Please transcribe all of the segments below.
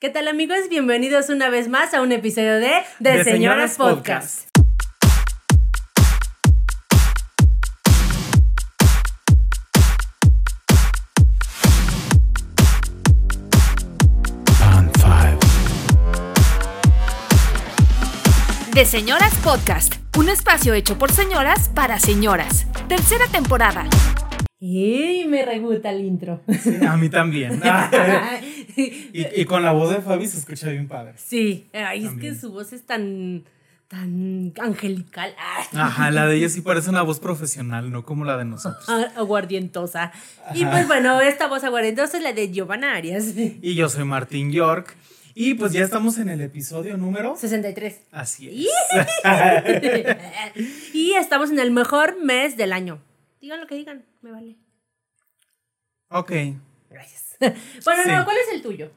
¿Qué tal amigos? Bienvenidos una vez más a un episodio de De, De Señoras Señoras Podcast. De Señoras Podcast, un espacio hecho por señoras para señoras. Tercera temporada. Y me reguta el intro. A mí también. Y, y con la voz de Fabi se escucha bien padre. Sí, ay, es que su voz es tan, tan angelical. Ajá, la de ella sí parece una voz profesional, no como la de nosotros. ah, aguardientosa. Y pues bueno, esta voz aguardientosa es la de Giovanna Arias. Y yo soy Martín York. Y pues ya estamos en el episodio número. 63. Así es. y estamos en el mejor mes del año. Digan lo que digan, me vale. ok. Gracias. Bueno, Sí. no, ¿cuál es el tuyo?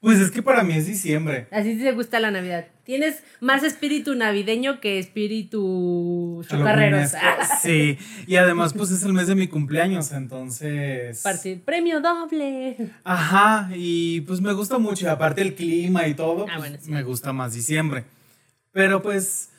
Pues es que para mí es diciembre. Así te gusta la Navidad. Tienes más espíritu navideño que espíritu chocarreros. Sí. Y además, pues es el mes de mi cumpleaños, entonces. Partir premio doble. Ajá, y pues me gusta mucho, y aparte el clima y todo, Ah, pues, bueno, sí. me gusta más diciembre. Pero pues,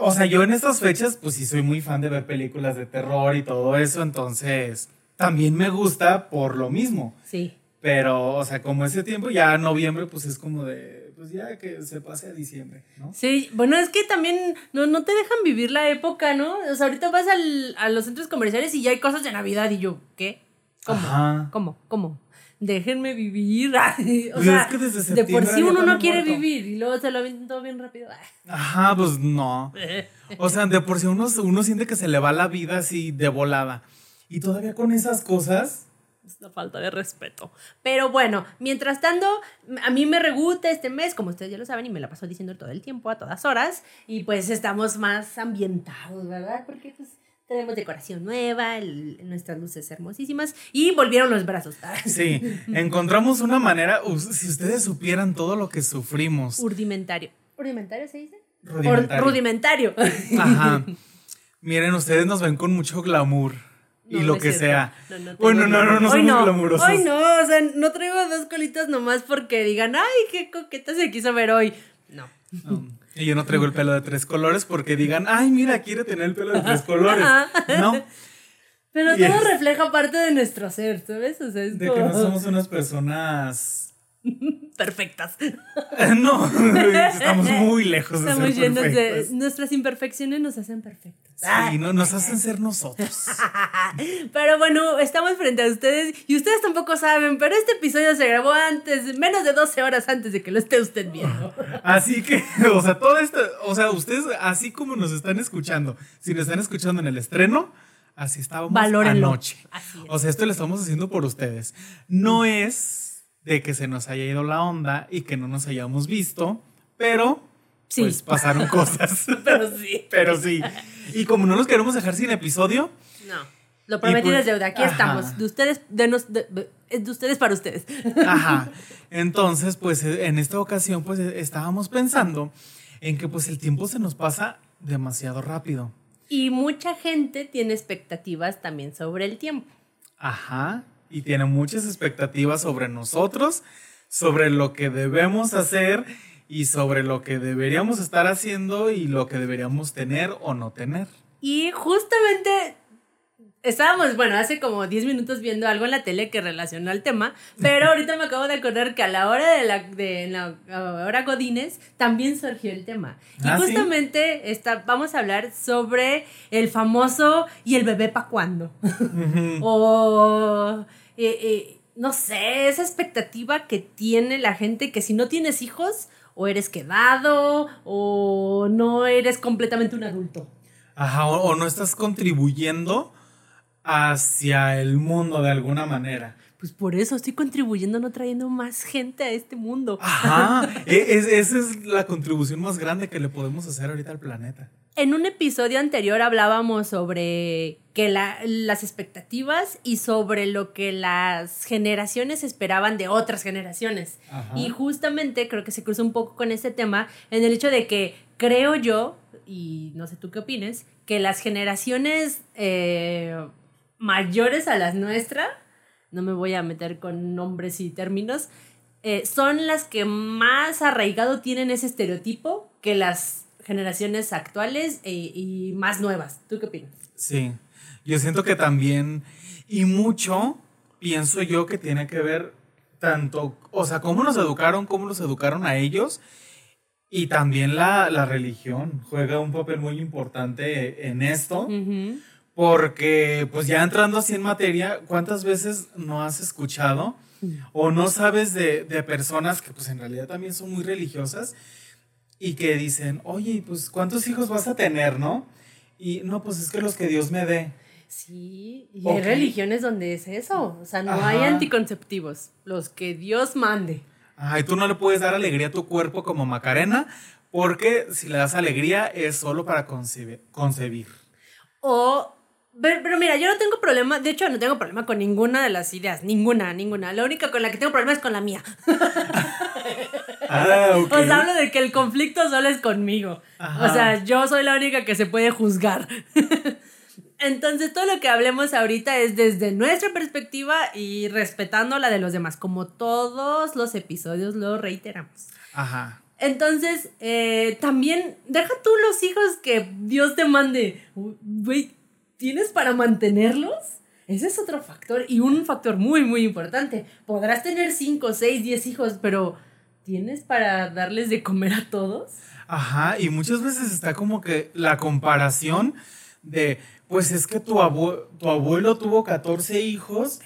o sea, yo en estas fechas, pues sí soy muy fan de ver películas de terror y todo eso, entonces también me gusta por lo mismo. Sí. Pero, o sea, como ese tiempo, ya noviembre, pues es como de, pues ya que se pase a diciembre, ¿no? Sí, bueno, es que también no, no te dejan vivir la época, ¿no? O sea, ahorita vas al- a los centros comerciales y ya hay cosas de Navidad y yo, ¿qué? ¿Cómo? Ajá. ¿Cómo? ¿Cómo? Déjenme vivir. o Pues sea, es que desde de por sí uno no quiere muertos. vivir y luego se lo avientan todo bien rápido. Ajá, pues no. O sea, de por sí uno, uno siente que se le va la vida así de volada. Y todavía con esas cosas, Es una falta de respeto. Pero bueno, mientras tanto, a mí me reguta este mes, como ustedes ya lo saben, y me la paso diciendo todo el tiempo, a todas horas. Y pues estamos más ambientados, ¿verdad? Porque pues tenemos decoración nueva, el- nuestras luces hermosísimas. Y volvieron los brazos. Sí, encontramos una manera, si ustedes supieran todo lo que sufrimos. Rudimentario. ¿Rudimentario se dice? Rudimentario. Rudimentario. Ajá. Miren, ustedes nos ven con mucho glamour y No, lo no que sea. No, no bueno, no, no, no somos glamurosos. Hoy no, o sea, no traigo dos colitas nomás porque digan, ay, qué coqueta se quiso ver hoy. No. Y yo no traigo el pelo de tres colores porque digan, ay, mira, quiere tener el pelo de tres colores. No, Pero todo refleja parte de nuestro ser, ¿sabes? O sea, es de que no somos unas personas. perfectas. No, estamos muy lejos de Estamos ser llenos de. perfectos. Nuestras imperfecciones nos hacen perfectos. Sí, no, nos hacen ser nosotros. Pero bueno, estamos frente a ustedes y ustedes tampoco saben, pero este episodio se grabó antes, menos de 12 horas antes de que lo esté usted viendo. Así que, o sea, todo esto, o sea, ustedes, así como nos están escuchando, si nos están escuchando en el estreno, así estábamos Valórenlo. anoche. Así es. O sea, esto lo estamos haciendo por ustedes. No es de que se nos haya ido la onda y que no nos hayamos visto, pero Sí. pues pasaron cosas. Pero sí. pero sí. Y como no nos queremos dejar sin episodio, No. Lo prometido pues, es deuda. Aquí ajá. estamos. De ustedes, de, nos, de, de- es de ustedes para ustedes. Ajá. Entonces, pues en esta ocasión, pues estábamos pensando en que pues el tiempo se nos pasa demasiado rápido. Y mucha gente tiene expectativas también sobre el tiempo. Ajá. Y tiene muchas expectativas sobre nosotros, sobre lo que debemos hacer y sobre lo que deberíamos estar haciendo y lo que deberíamos tener o no tener. Y justamente estábamos, bueno, hace como 10 minutos viendo algo en la tele que relacionó al tema, pero ahorita me acabo de acordar que a la hora de la, de la hora Godines también surgió el tema. Y Ah, ¿sí? justamente está, vamos a hablar sobre el famoso y el bebé pa' cuándo. o, eh, eh, no sé, esa expectativa que tiene la gente que si no tienes hijos, o eres quedado, o no eres completamente un adulto. Ajá. O, o no estás contribuyendo hacia el mundo de alguna manera. Pues por eso estoy contribuyendo, no trayendo más gente a este mundo. Ajá. E- es- esa es la contribución más grande que le podemos hacer ahorita al planeta. En un episodio anterior hablábamos sobre que la- las expectativas y sobre lo que las generaciones esperaban de otras generaciones. Ajá. Y justamente creo que se cruza un poco con este tema en el hecho de que creo yo, y no sé tú qué opines, que las generaciones eh, mayores a las nuestras, no me voy a meter con nombres y términos, eh, son las que más arraigado tienen ese estereotipo que las generaciones actuales e- y más nuevas. ¿Tú qué opinas? Sí, yo siento que también, y mucho, pienso yo que tiene que ver tanto, o sea, cómo nos educaron, cómo los educaron a ellos, y también la, la religión juega un papel muy importante en esto, Ujú. Porque pues ya entrando así en materia, ¿cuántas veces no has escuchado o no sabes de, de personas que pues en realidad también son muy religiosas y que dicen, oye, pues ¿cuántos hijos vas a tener, no? Y no, pues es que los que Dios me dé. Sí, y hay religiones donde es eso. O sea, no hay anticonceptivos. Los que Dios mande. Ay, tú no le puedes dar alegría a tu cuerpo como Macarena, porque si le das alegría es solo para concebe- concebir. O. Pero, pero mira, yo no tengo problema. De hecho, no tengo problema con ninguna de las ideas. Ninguna, ninguna. La única con la que tengo problema es con la mía. Ah, ok. O sea, hablo de que el conflicto solo es conmigo. Ajá. O sea, yo soy la única que se puede juzgar. Entonces, todo lo que hablemos ahorita es desde nuestra perspectiva y respetando la de los demás, como todos los episodios lo reiteramos. Ajá. Entonces, eh, también deja tú los hijos que Dios te mande. Güey, ¿tienes para mantenerlos? Ese es otro factor y un factor muy, muy importante. Podrás tener 5, 6, 10 hijos, pero ¿tienes para darles de comer a todos? Ajá, y muchas veces está como que la comparación de, pues es que tu, abue- tu abuelo tuvo 14 hijos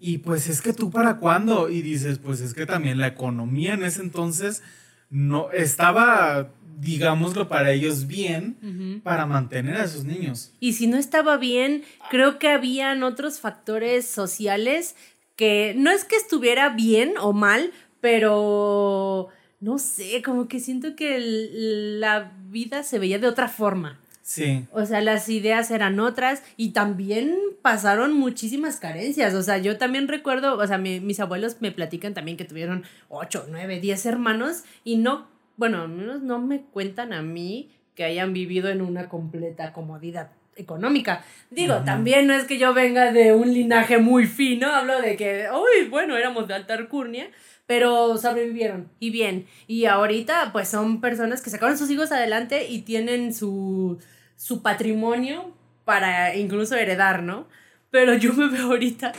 y pues es que tú para cuándo? Y dices, pues es que también la economía en ese entonces no estaba, digámoslo, para ellos bien para mantener a esos niños. Y si no estaba bien, creo que habían otros factores sociales que no es que estuviera bien o mal, pero no sé, como que siento que el- la vida se veía de otra forma. Sí, O sea, las ideas eran otras y también pasaron muchísimas carencias. O sea, yo también recuerdo, o sea, mi- mis abuelos me platican también que tuvieron 8, 9, 10 hermanos y no, bueno, al menos no me cuentan a mí que hayan vivido en una completa comodidad económica. Digo, también no es que yo venga de un linaje muy fino, hablo de que, uy, bueno, éramos de alta alcurnia, pero sobrevivieron y bien. Y ahorita, pues son personas que sacaron a sus hijos adelante y tienen su, su patrimonio para incluso heredar, ¿no? Pero yo me veo ahorita,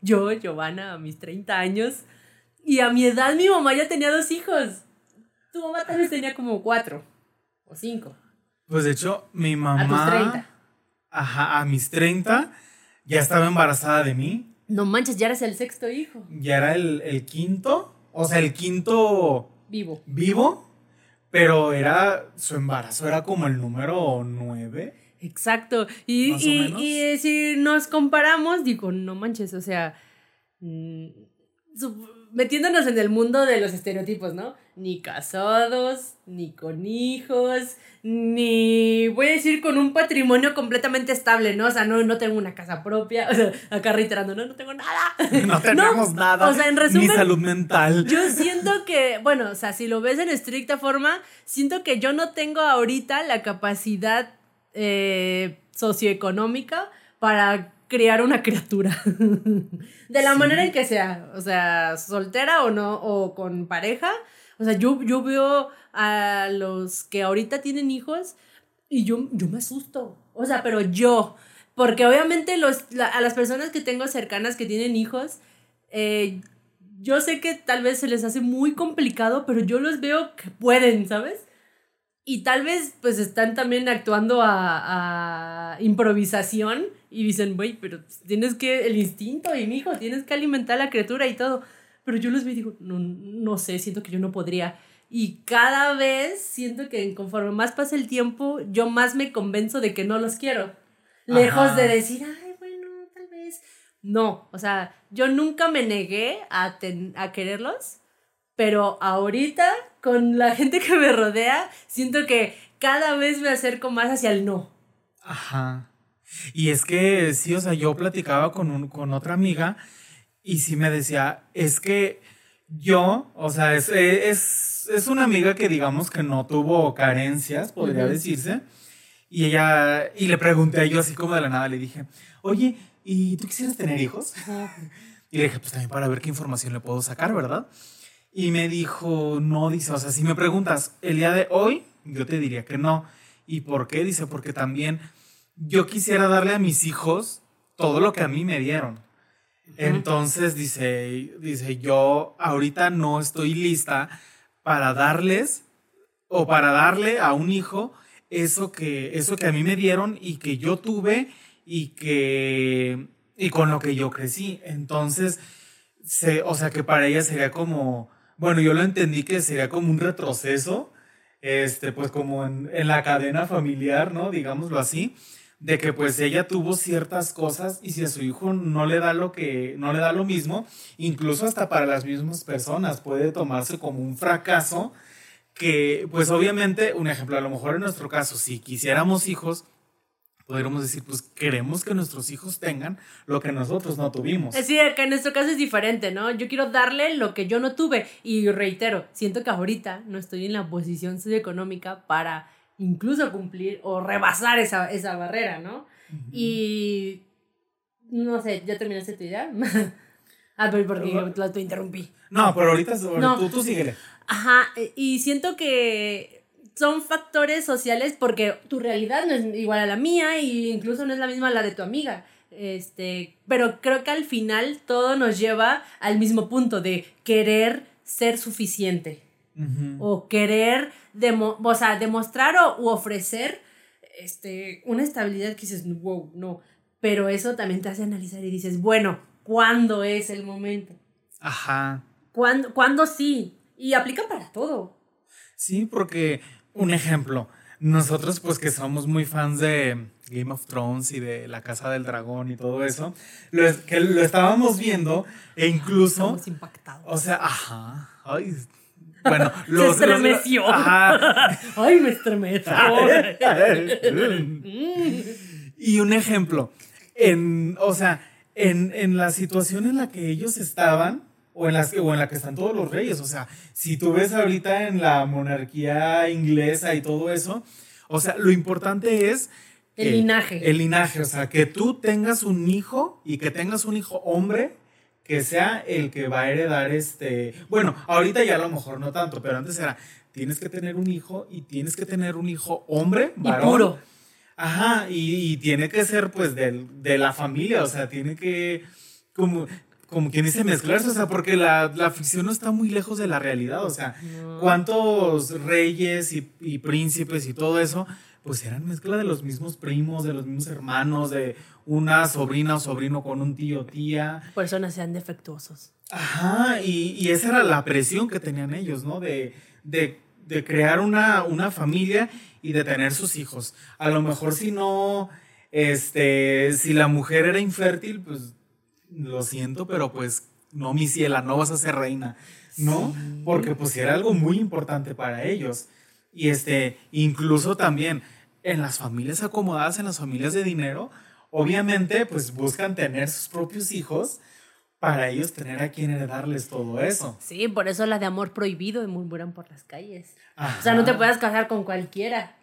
yo, Giovanna, a mis 30 años, y a mi edad mi mamá ya tenía dos hijos. Tu mamá tal vez tenía como cuatro o cinco. pues de hecho mi mamá... A tus 30. Ajá, a mis 30 ya estaba embarazada de mí. No manches, ya eres el sexto hijo. ya era el, el quinto, o sea, el quinto Vivo. vivo, pero era su embarazo, era como el número nueve. Exacto. Y, y- y, eh, si nos comparamos, digo, no manches, o sea, mm, su- metiéndonos en el mundo de los estereotipos, ¿no? Ni casados, ni con hijos, ni, voy a decir, con un patrimonio completamente estable, ¿no? O sea, no, no tengo una casa propia, o sea, acá reiterando, no, no tengo nada. No tenemos nada. O sea, en resumen, Ni salud mental. yo siento que, bueno, o sea, si lo ves en estricta forma, siento que yo no tengo ahorita la capacidad eh, socioeconómica para crear una criatura. De la Sí. manera en que sea, o sea, soltera o no, o con pareja. O sea, yo, yo veo a los que ahorita tienen hijos y yo, yo me asusto. O sea, pero yo. Porque obviamente los, la- a las personas que tengo cercanas que tienen hijos, eh, yo sé que tal vez se les hace muy complicado, pero yo los veo que pueden, ¿sabes? Y tal vez pues están también actuando a, a improvisación y dicen, güey, pero tienes que, el instinto y mi hijo, tienes que alimentar a la criatura y todo. Pero yo los veo y digo, no, no sé, siento que yo no podría. Y cada vez siento que conforme más pasa el tiempo, yo más me convenzo de que no los quiero. Lejos Ajá. de decir, ay, bueno, tal vez. No, o sea, yo nunca me negué a, ten- a quererlos, pero ahorita, con la gente que me rodea, siento que cada vez me acerco más hacia el no. Ajá. Y es que sí, o sea, yo platicaba con, un, con otra amiga y sí me decía, es que yo, o sea, es, es, es una amiga que digamos que no tuvo carencias, podría decirse. Y ella, y le pregunté a yo así como de la nada, le dije, oye, ¿y tú quisieras tener hijos? Y le dije, pues también para ver qué información le puedo sacar, ¿verdad? Y me dijo, no, dice, o sea, si me preguntas, el día de hoy, yo te diría que no. ¿Y por qué? Dice, porque también yo quisiera darle a mis hijos todo lo que a mí me dieron. Entonces dice, dice, yo ahorita no estoy lista para darles o para darle a un hijo eso que, eso que a mí me dieron y que yo tuve y que, y con lo que yo crecí. Entonces, se, o sea que para ella sería como, bueno, yo lo entendí que sería como un retroceso, este, pues como en, la cadena familiar, ¿no? Digámoslo así de que pues ella tuvo ciertas cosas y si a su hijo no le da lo que no le da lo mismo, incluso hasta para las mismas personas puede tomarse como un fracaso que pues obviamente un ejemplo a lo mejor en nuestro caso si quisiéramos hijos podríamos decir, pues queremos que nuestros hijos tengan lo que nosotros no tuvimos. Es decir, que en nuestro caso es diferente, ¿no? Yo quiero darle lo que yo no tuve. Y reitero, siento que ahorita no estoy en la posición socioeconómica para incluso cumplir o rebasar esa, esa barrera, ¿no? Y no sé, ¿ya terminaste tu idea? ah, pero porque te interrumpí. No, pero ahorita tú, tú síguele. Ajá, y siento que son factores sociales porque tu realidad no es igual a la mía e incluso no es la misma a la de tu amiga. Este, pero creo que al final todo nos lleva al mismo punto de querer ser suficiente o querer o sea, demostrar o u ofrecer este, una estabilidad que dices, wow, no. Pero eso también te hace analizar y dices, bueno, ¿cuándo es el momento? Ajá. ¿Cuándo, ¿cuándo sí? Y aplica para todo. Sí, porque, un ejemplo, nosotros pues que somos muy fans de Game of Thrones y de La Casa del Dragón y todo eso, lo, que lo estábamos viendo e incluso... Estamos impactados. O sea, ajá. Ay, bueno, los, Se estremeció. Ay, me estremeció. y un ejemplo, en, o sea, en, en, la situación en la que ellos estaban, o en, las que, o en la que están todos los reyes, o sea, si tú ves ahorita en la monarquía inglesa y todo eso, o sea, lo importante es... El linaje. El linaje, o sea, que tú tengas un hijo y que tengas un hijo hombre que sea el que va a heredar este, bueno, ahorita ya a lo mejor no tanto, pero antes era, tienes que tener un hijo y tienes que tener un hijo hombre, varón. Y puro. Ajá, y, tiene que ser pues de, de, la familia, o sea, tiene que, como, como quien dice, mezclarse, o sea, porque la, la, ficción no está muy lejos de la realidad, o sea, cuántos reyes y, y príncipes y todo eso pues eran mezcla de los mismos primos, de los mismos hermanos, de una sobrina o sobrino con un tío, tía. Por eso sean defectuosos. Ajá, y, y, esa era la presión que tenían ellos, ¿no? De, de, de, crear una, una familia y de tener sus hijos. A lo mejor si no, este, si la mujer era infértil, pues lo siento, pero pues no, mi ciela, no vas a ser reina, ¿no? Porque pues era algo muy importante para ellos. Y este, incluso también en las familias acomodadas, en las familias de dinero, obviamente pues buscan tener sus propios hijos para ellos tener a quien heredarles todo eso. Sí, por eso la de amor prohibido y murmuran por las calles. O sea, no te puedes casar con cualquiera.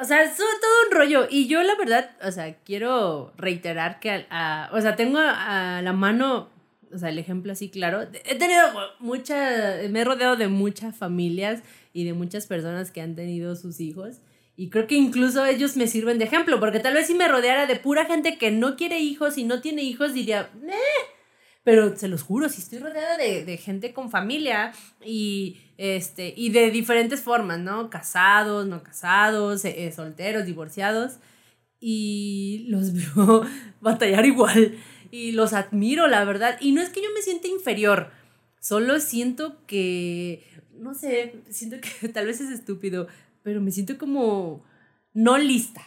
O sea, es todo un rollo. Y yo la verdad, o sea, quiero reiterar que, o sea, tengo a la mano, o sea, el ejemplo así claro. He tenido mucha, me he rodeado de muchas familias y de muchas personas que han tenido sus hijos. Y creo que incluso ellos me sirven de ejemplo, porque tal vez si me rodeara de pura gente que no quiere hijos y no tiene hijos, diría, eh. Pero se los juro, si estoy rodeada de, gente con familia y, este, y de diferentes formas, ¿no? Casados, no casados, eh, eh, solteros, divorciados. Y los veo batallar igual. Y los admiro, la verdad. Y no es que yo me sienta inferior, solo siento que no sé, siento que tal vez es estúpido, pero me siento como no lista.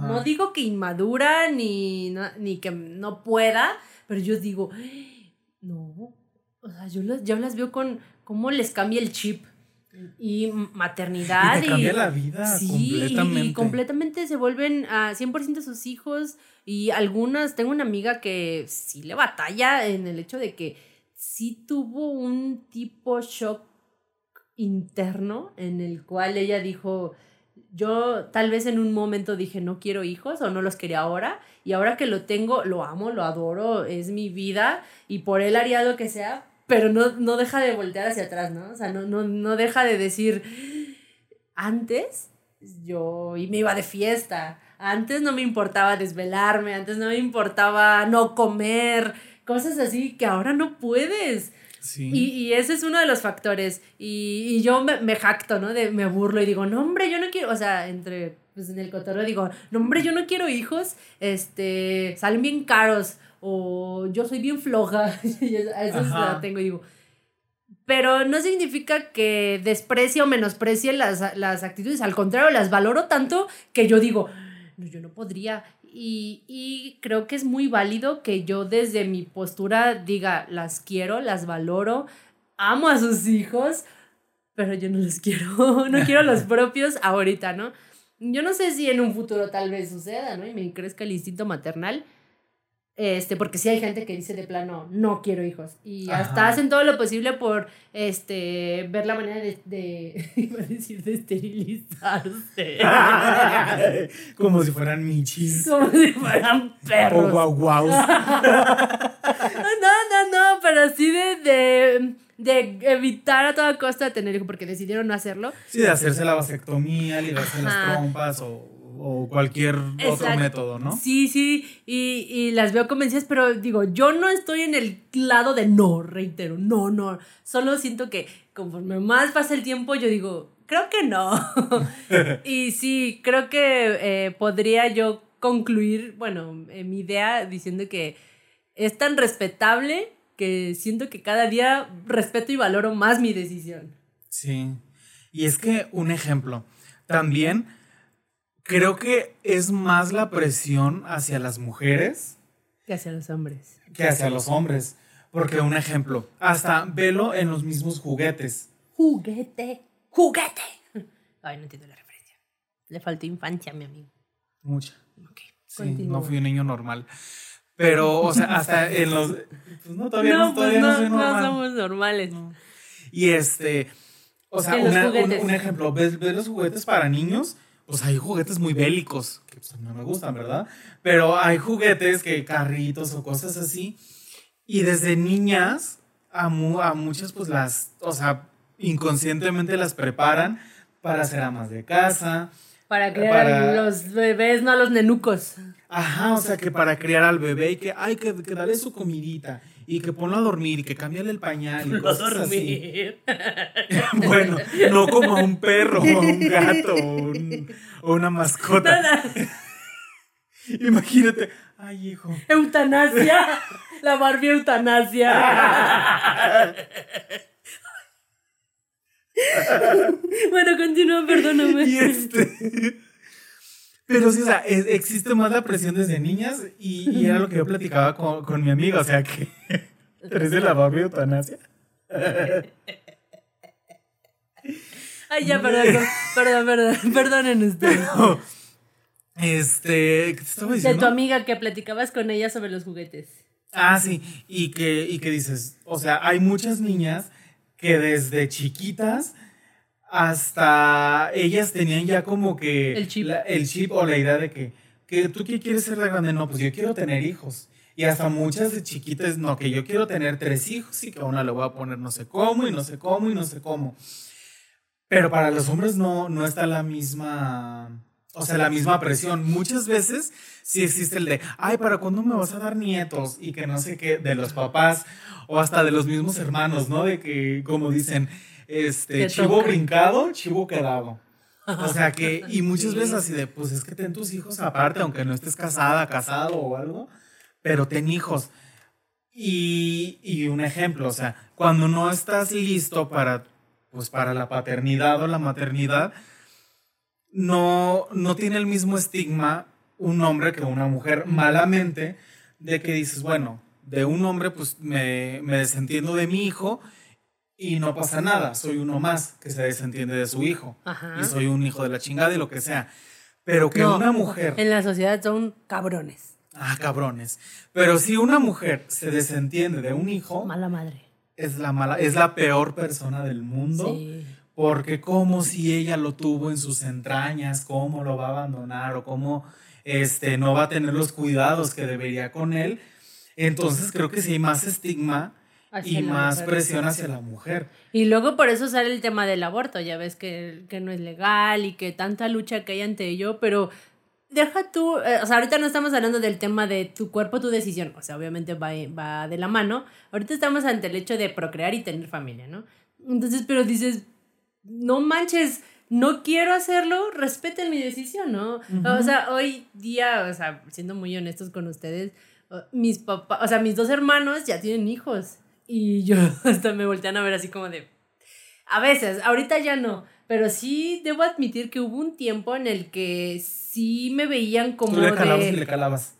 No digo que inmadura ni, ni que no pueda, pero yo digo, no, o sea, yo las, yo las veo con cómo les cambia el chip y maternidad. Y, cambia la vida completamente. Y, completamente se vuelven a 100% sus hijos y algunas, tengo una amiga que sí le batalla en el hecho de que sí tuvo un tipo shock interno en el cual ella dijo, yo tal vez en un momento dije no quiero hijos o no los quería ahora y ahora que lo tengo lo amo, lo adoro, es mi vida y por él haría lo que sea, pero no, no deja de voltear hacia atrás, ¿no? O sea, no, no, no deja de decir, antes yo me iba de fiesta, antes no me importaba desvelarme, antes no me importaba no comer, cosas así que ahora no puedes. Sí. Y, y ese es uno de los factores. Y, y yo me, me jacto, ¿no? De, me burlo y digo, no, hombre, yo no quiero, o sea, entre, pues en el cotorreo digo, no, hombre, yo no quiero hijos, este, salen bien caros, o yo soy bien floja, y eso la tengo y digo, pero no significa que desprecie o menosprecie las, las actitudes, al contrario, las valoro tanto que yo digo, no, yo no podría. Y, y creo que es muy válido que yo desde mi postura diga, las quiero, las valoro, amo a sus hijos, pero yo no los quiero, no quiero los propios ahorita, ¿no? Yo no sé si en un futuro tal vez suceda, ¿no? Y me crezca el instinto maternal. Este, porque sí hay gente que dice de plano, no quiero hijos. Y hasta Ajá. hacen todo lo posible por este, ver la manera de, de iba a decir, de esterilizarse. Como si fueran michis. Como si fueran O perros. guau guau. No, no, no, pero sí de, de, de evitar a toda costa tener hijos porque decidieron no hacerlo. Sí, de hacerse la vasectomía, ligarse las trompas o, o cualquier otro método, ¿no? Sí, sí, y, y las veo convencidas, pero digo, yo no estoy en el lado de no, reitero, no, no. Solo siento que conforme más pasa el tiempo, yo digo, creo que no. y sí, creo que eh, podría yo concluir, bueno, eh, mi idea diciendo que es tan respetable que siento que cada día respeto y valoro más mi decisión. Sí. Y es que un ejemplo, también creo que es más la presión hacia las mujeres Que hacia los hombres. que hacia los hombres. Porque un ejemplo, hasta velo en los mismos juguetes. Juguete, juguete. Ay, no entiendo la referencia. Le faltó infancia a mi amigo. Mucha. Ok, Sí, continúa. no fui un niño normal. Pero, o sea, hasta en los... Pues no, todavía no, No, pues todavía no, no, soy no normal. somos normales. Y este, o sea, una- un ejemplo, ¿ves, ves los juguetes para niños? Pues hay juguetes muy bélicos, que pues, no me gustan, ¿verdad? Pero hay juguetes que carritos o cosas así. Y desde niñas, a, mu- a muchas pues las, o sea, inconscientemente las preparan para ser amas de casa. Para crear Para- los bebés, no a los nenucos. Ajá, o sea, que para criar al bebé y que, ay, que, que darle su comidita y que ponlo a dormir y que cámbiale el pañal y cosas así. Bueno, no como a un perro o a un gato o, un- o una mascota. Imagínate, ay, hijo. Eutanasia. La Barbie eutanasia. bueno, continúa, perdóname. Y este. Pero sí, o sea, es- existe más la presión desde niñas y, y era lo que yo platicaba con, con mi amiga, o sea, que. ¿Eres de la Barbie eutanasia? Ay, ya, perdón, perdón, perdón, perdonen ustedes. Este, ¿qué te estaba De diciendo? tu amiga que platicabas con ella sobre los juguetes. Ah, sí, y que, y que dices, o sea, hay muchas niñas que desde chiquitas hasta ellas tenían ya como que El chip. la- el chip o la idea de que, que tú qué quieres ser de grande, no, pues yo quiero tener hijos. Y hasta muchas de chiquitas, no, que yo quiero tener tres hijos y que a una le voy a poner no sé cómo y no sé cómo y no sé cómo. Pero para los hombres no, no está la misma, o sea, la misma presión. Muchas veces sí existe el de, ay, ¿para cuándo me vas a dar nietos? Y que no sé qué, de los papás o hasta de los mismos hermanos, ¿no? De que, como dicen, este, Te chivo toca. brincado, chivo quedado. O sea que, y muchas veces así de, pues es que ten tus hijos aparte, aunque no estés casada, casado o algo, pero ten hijos. Y, y un ejemplo, o sea, cuando no estás listo para, pues para la paternidad o la maternidad, no, no tiene el mismo estigma un hombre que una mujer, malamente, de que dices, bueno, de un hombre pues me, me desentiendo de mi hijo y no pasa nada, soy uno más que se desentiende de su hijo Ajá. y soy un hijo de la chingada y lo que sea. Pero que No, una mujer... En la sociedad son cabrones. Ah, cabrones. Pero si una mujer se desentiende de un hijo, Mala madre. es la mala, es la peor persona del mundo. Sí. Porque como si ella lo tuvo en sus entrañas, cómo lo va a abandonar o cómo este, no va a tener los cuidados que debería con él. Entonces creo que sí hay más estigma Hacia y la más presión hacia la mujer. Y luego por eso sale el tema del aborto, ya ves que, que no es legal y que tanta lucha que hay ante ello, pero deja tú, eh, o sea, ahorita no estamos hablando del tema de tu cuerpo, tu decisión, o sea, obviamente va, va de la mano, ahorita estamos ante el hecho de procrear y tener familia, ¿no? Entonces, pero dices, no manches, no quiero hacerlo, respeten mi decisión, ¿no? O sea, hoy día, o sea, siendo muy honestos con ustedes, mis papás, o sea, mis dos hermanos ya tienen hijos y yo hasta me voltean a ver así como de, a veces, ahorita ya no, pero sí debo admitir que hubo un tiempo en el que sí me veían como Tú le calabas de... y le calabas.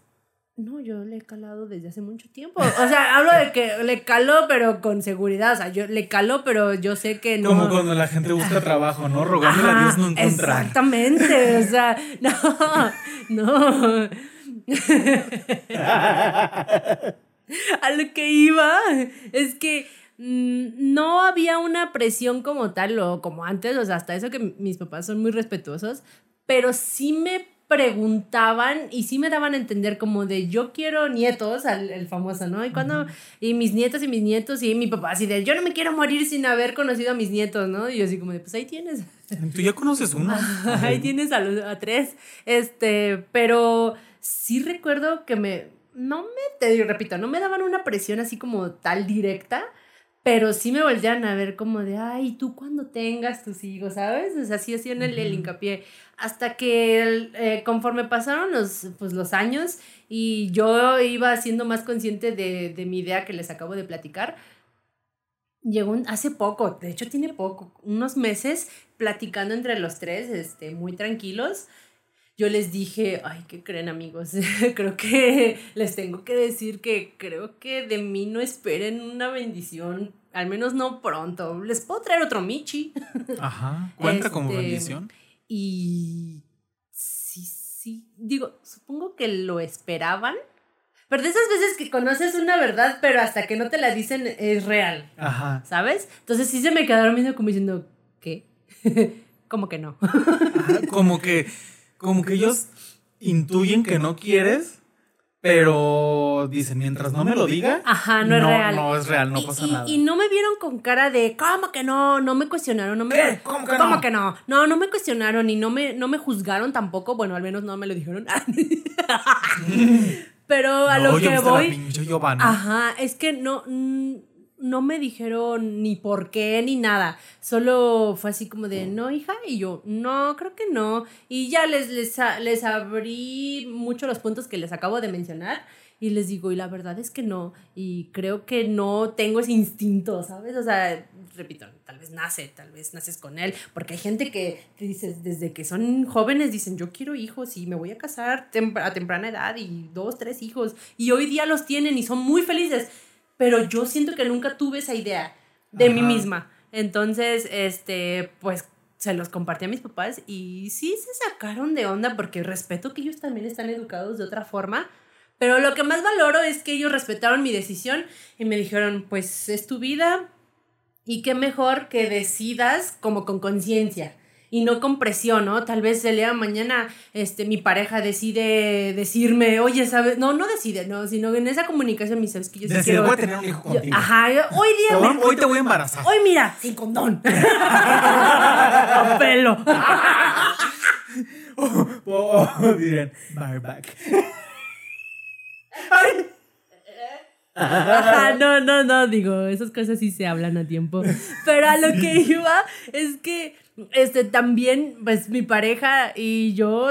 No, yo le he calado desde hace mucho tiempo. O sea, hablo de que le caló, pero con seguridad. O sea, yo le caló, pero yo sé que no. Como cuando la gente busca trabajo, ¿no? Rogándole a Dios no Ajá, encontrar. Exactamente, o sea, no, no. A lo que iba es que mm, no había una presión como tal o como antes, o sea, hasta eso que mis papás son muy respetuosos, pero sí me preguntaban y sí me daban a entender como de yo quiero nietos, al, el famoso, ¿no? Y cuando, y mis nietos y mis nietos y mi papá así de yo no me quiero morir sin haber conocido a mis nietos, ¿no? Y yo así como de pues ahí tienes. Tú ya conoces uno. Ahí tienes a, los- a tres. Este, pero sí recuerdo que me. No me, te digo, repito, no me daban una presión así como tal directa, pero sí me voltean a ver como de, ay, tú cuando tengas tus hijos, ¿sabes? O sea, sí hacían el, el hincapié. Hasta que el, eh, conforme pasaron los, pues, los años y yo iba siendo más consciente de, de mi idea que les acabo de platicar, llegó un- hace poco, de hecho tiene poco, unos meses, platicando entre los tres, este, muy tranquilos. Yo les dije, ay, ¿qué creen amigos? creo que les tengo que decir que creo que de mí no esperen una bendición, al menos no pronto. Les puedo traer otro Michi. Ajá. ¿Cuenta como Este, bendición? Y sí, sí, digo, supongo que lo esperaban. Pero de esas veces que conoces una verdad, pero hasta que no te la dicen es real. Ajá. ¿Sabes? Entonces sí se me quedaron viendo como diciendo, ¿qué? como que no. Ajá, Como que, como que ellos intuyen que no quieres, pero dicen, mientras no me lo diga, Ajá, no es real. No es real, no Y- pasa y, nada. Y no me vieron con cara de, ¿cómo que no? No me cuestionaron, no me... ¿Qué? ¿Cómo que no? que no? No, no me cuestionaron y no me, no me juzgaron tampoco. Bueno, al menos no me lo dijeron. Pero a No, lo que voy... pinche. Ajá, es que no, mm, no me dijeron ni por qué ni nada. Solo fue así como de, no, hija, y yo, no, creo que no. Y ya les, les, les abrí mucho los puntos que les acabo de mencionar. Y les digo, y la verdad es que no. Y creo que no tengo ese instinto, ¿sabes? O sea, repito, tal vez nace, tal vez naces con él. Porque hay gente que dices, desde que son jóvenes, dicen, yo quiero hijos y me voy a casar a temprana edad y dos, tres hijos. Y hoy día los tienen y son muy felices. Pero yo siento que nunca tuve esa idea de mí misma. Entonces, este, pues se los compartí a mis papás y sí se sacaron de onda porque respeto que ellos también están educados de otra forma. Pero lo que más valoro es que ellos respetaron mi decisión y me dijeron, pues es tu vida y qué mejor que decidas como con conciencia y no con presión, ¿no? Tal vez el día de mañana este, mi pareja decide decirme, oye, ¿sabes? No, no decide, no, sino en esa comunicación me dice, "Es que yo sí Decide, quiero... voy a tener un hijo Yo- contigo. ajá, yo, hoy Te día... hoy te voy a embarazar. Hoy mira, sin condón. A pelo. Oh, oh, dirán, bareback. Ajá, no, no, no, digo, esas cosas sí se hablan a tiempo. Pero a lo que iba es que este también, pues mi pareja y yo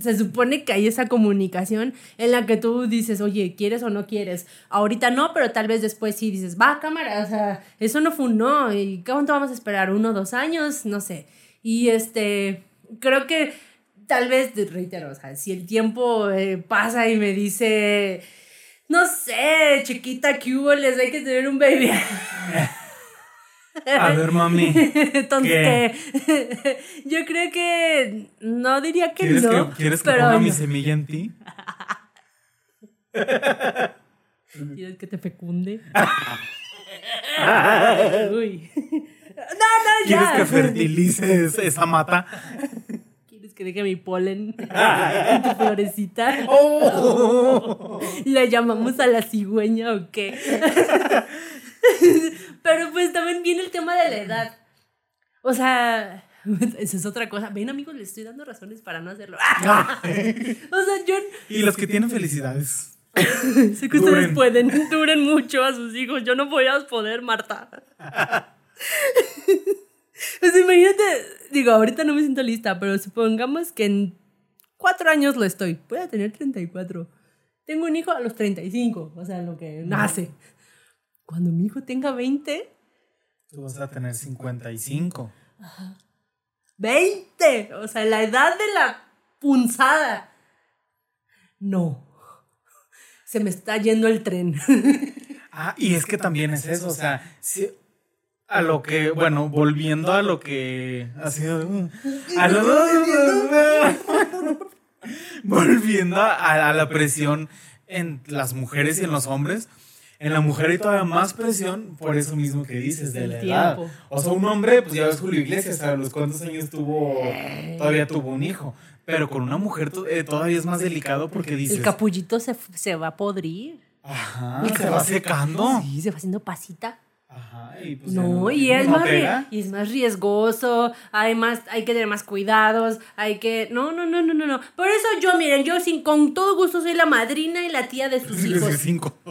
se supone que hay esa comunicación en la que tú dices, oye, ¿quieres o no quieres? Ahorita no, pero tal vez después sí dices, va, cámara, o sea, eso no fue un no. ¿Y cuánto vamos a esperar? ¿Uno, dos años? No sé. Y este, creo que tal vez, reitero, o sea, si el tiempo eh, pasa y me dice, no sé, chiquita, ¿qué hubo? Les hay que tener un baby. A ver, mami. Entonces, yo creo que no diría que ¿Quieres no. que, ¿quieres que pero ponga mi semilla en ti? ¿Quieres que te fecunde? Uy. No, no, ¿Quieres ya. que fertilices esa mata? ¿Quieres que deje mi polen en tu florecita? Oh. ¿Le llamamos a la cigüeña o qué? Pero pues también viene el tema de la edad. O sea, esa es otra cosa. Ven, amigos, les estoy dando razones para no hacerlo. o sea, yo Y los que tienen felicidades. sé que ustedes pueden, duren mucho a sus hijos. Yo no voy a poder, Marta. Pues imagínate, digo, ahorita no me siento lista, pero supongamos que en cuatro años lo estoy. Voy a tener 34. Tengo un hijo a los 35, o sea, lo que nace. Cuando mi hijo tenga 20, Tú vas a tener 55. 20, o sea, la edad de la punzada. No. Se me está yendo el tren. Ah, y es que también es eso, o sea, si- a lo que, bueno, volviendo a lo que ha sido, a lo- volviendo a, a la presión en las mujeres y en los hombres, en la mujer hay todavía más presión por eso mismo que dices de la edad. O sea, un hombre, pues ya ves Julio Iglesias, a los cuántos años tuvo, todavía tuvo un hijo. Pero con una mujer eh, todavía es más delicado porque dices, El capullito se, se va a podrir. ajá, se va secando. Sí, se va haciendo pasita. Ajá, y pues No, y es, más, y es más riesgoso, además hay que tener más cuidados, hay que... No, no, no, no, no, no. Por eso yo, miren, yo sin, con todo gusto soy la madrina y la tía de sus hijos. cinco.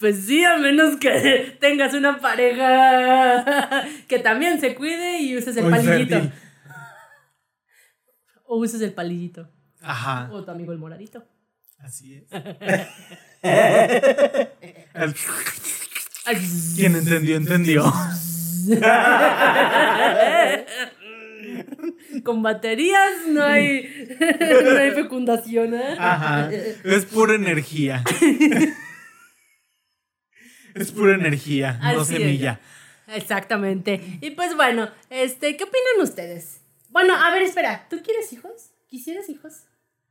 Pues sí, a menos que tengas una pareja que también se cuide y uses el O palillito. O uses el palillito. Ajá, O tu amigo el moradito. Así es. Quien entendió, entendió. Con baterías no hay, no hay fecundación, ¿eh? Ajá, es pura energía. Es pura energía, no es. semilla. Exactamente. Y pues bueno, este, ¿qué opinan ustedes? Bueno, a ver, espera, ¿tú quieres hijos? ¿Quisieras hijos?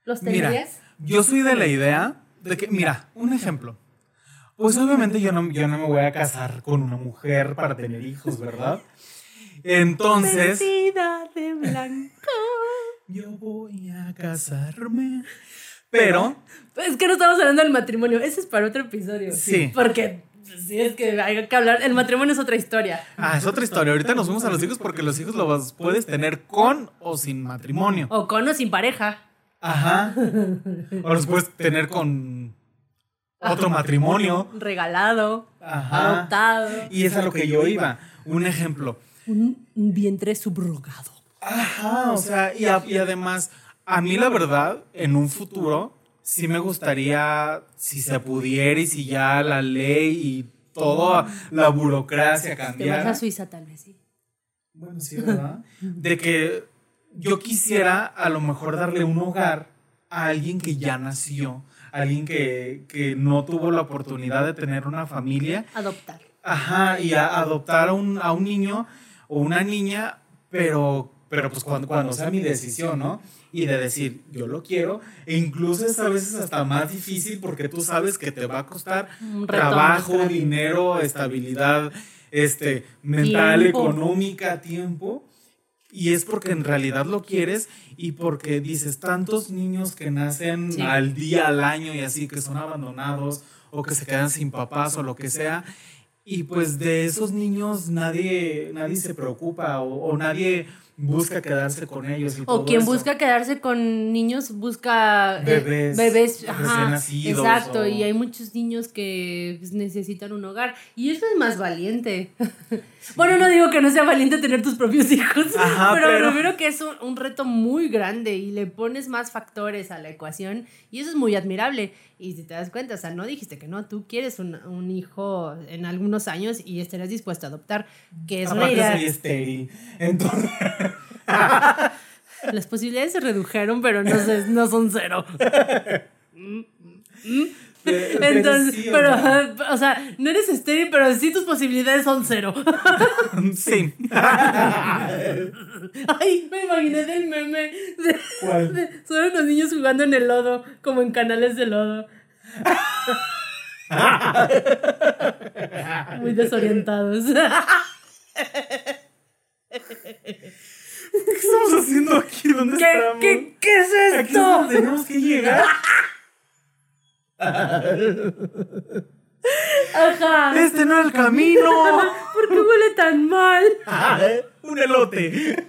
¿Los Mira, tendrías? Yo soy de la idea de que, mira, un ejemplo. Pues obviamente yo no, yo no me voy a casar con una mujer para tener hijos, ¿verdad? Entonces, Vestida de blanco. yo voy a casarme. Pero, Es que no estamos hablando del matrimonio, ese es para otro episodio. Sí. Porque sí es que hay que hablar, el matrimonio es otra historia. ah, es otra historia. Ahorita nos vamos a los hijos porque los hijos los puedes tener con o sin matrimonio. O con o sin pareja. Ajá. O los puedes tener con otro matrimonio. Regalado, Ajá. adoptado. Y es a lo que yo iba. Un ejemplo. Un, un vientre subrogado. Ajá, o sea, y, a- y además, a mí la verdad, en un futuro, sí me gustaría, si se pudiera y si ya la ley y toda la burocracia Te vas cambiara. a Suiza tal vez, sí. Bueno, sí, ¿verdad? De que yo quisiera a lo mejor darle un hogar a alguien que ya nació, alguien que, que no tuvo la oportunidad de tener una familia Adoptar. Ajá, y a adoptar a un, a un niño o una niña, pero, pero pues cuando, cuando sea mi decisión, ¿no? Y de decir, yo lo quiero, e incluso es a veces hasta más difícil porque tú sabes que te va a costar trabajo, dinero, estabilidad este, mental, Tiempo. económica, tiempo. Y es porque en realidad lo quieres y porque dices, tantos niños que nacen Sí. al día, al año y así, que son abandonados o que se quedan sin papás o lo que sea. Y pues de esos niños nadie, nadie se preocupa o, o nadie busca quedarse con ellos. y O todo quien eso. busca quedarse con niños busca eh, Bebés, bebés, ajá, nacidos exacto, o- y hay muchos niños que pues, necesitan un hogar y eso es más valiente. bueno, no digo que no sea valiente tener tus propios hijos, Ajá, pero, pero- refiero que es un, un reto muy grande y le pones más factores a la ecuación y eso es muy admirable. Y si te das cuenta, o sea, no dijiste que no, tú quieres un, un hijo en algunos años y estarías dispuesto a adoptar, que es una Aparte idea. soy estéril. Entonces, Las posibilidades se redujeron, pero no, se- no son cero. pero Entonces, sí, o pero, o sea, no eres estéril, pero sí tus posibilidades son cero. sí. Ay, me imaginé del meme. de- ¿Cuál? de- son unos niños jugando en el lodo, como en canales de lodo. Muy desorientados. ¿Qué estamos haciendo aquí? ¿Dónde ¿Qué, estamos? qué, qué es esto? tenemos que llegar. Ajá. Este no es el camino. ¿Por qué huele tan mal? Un elote.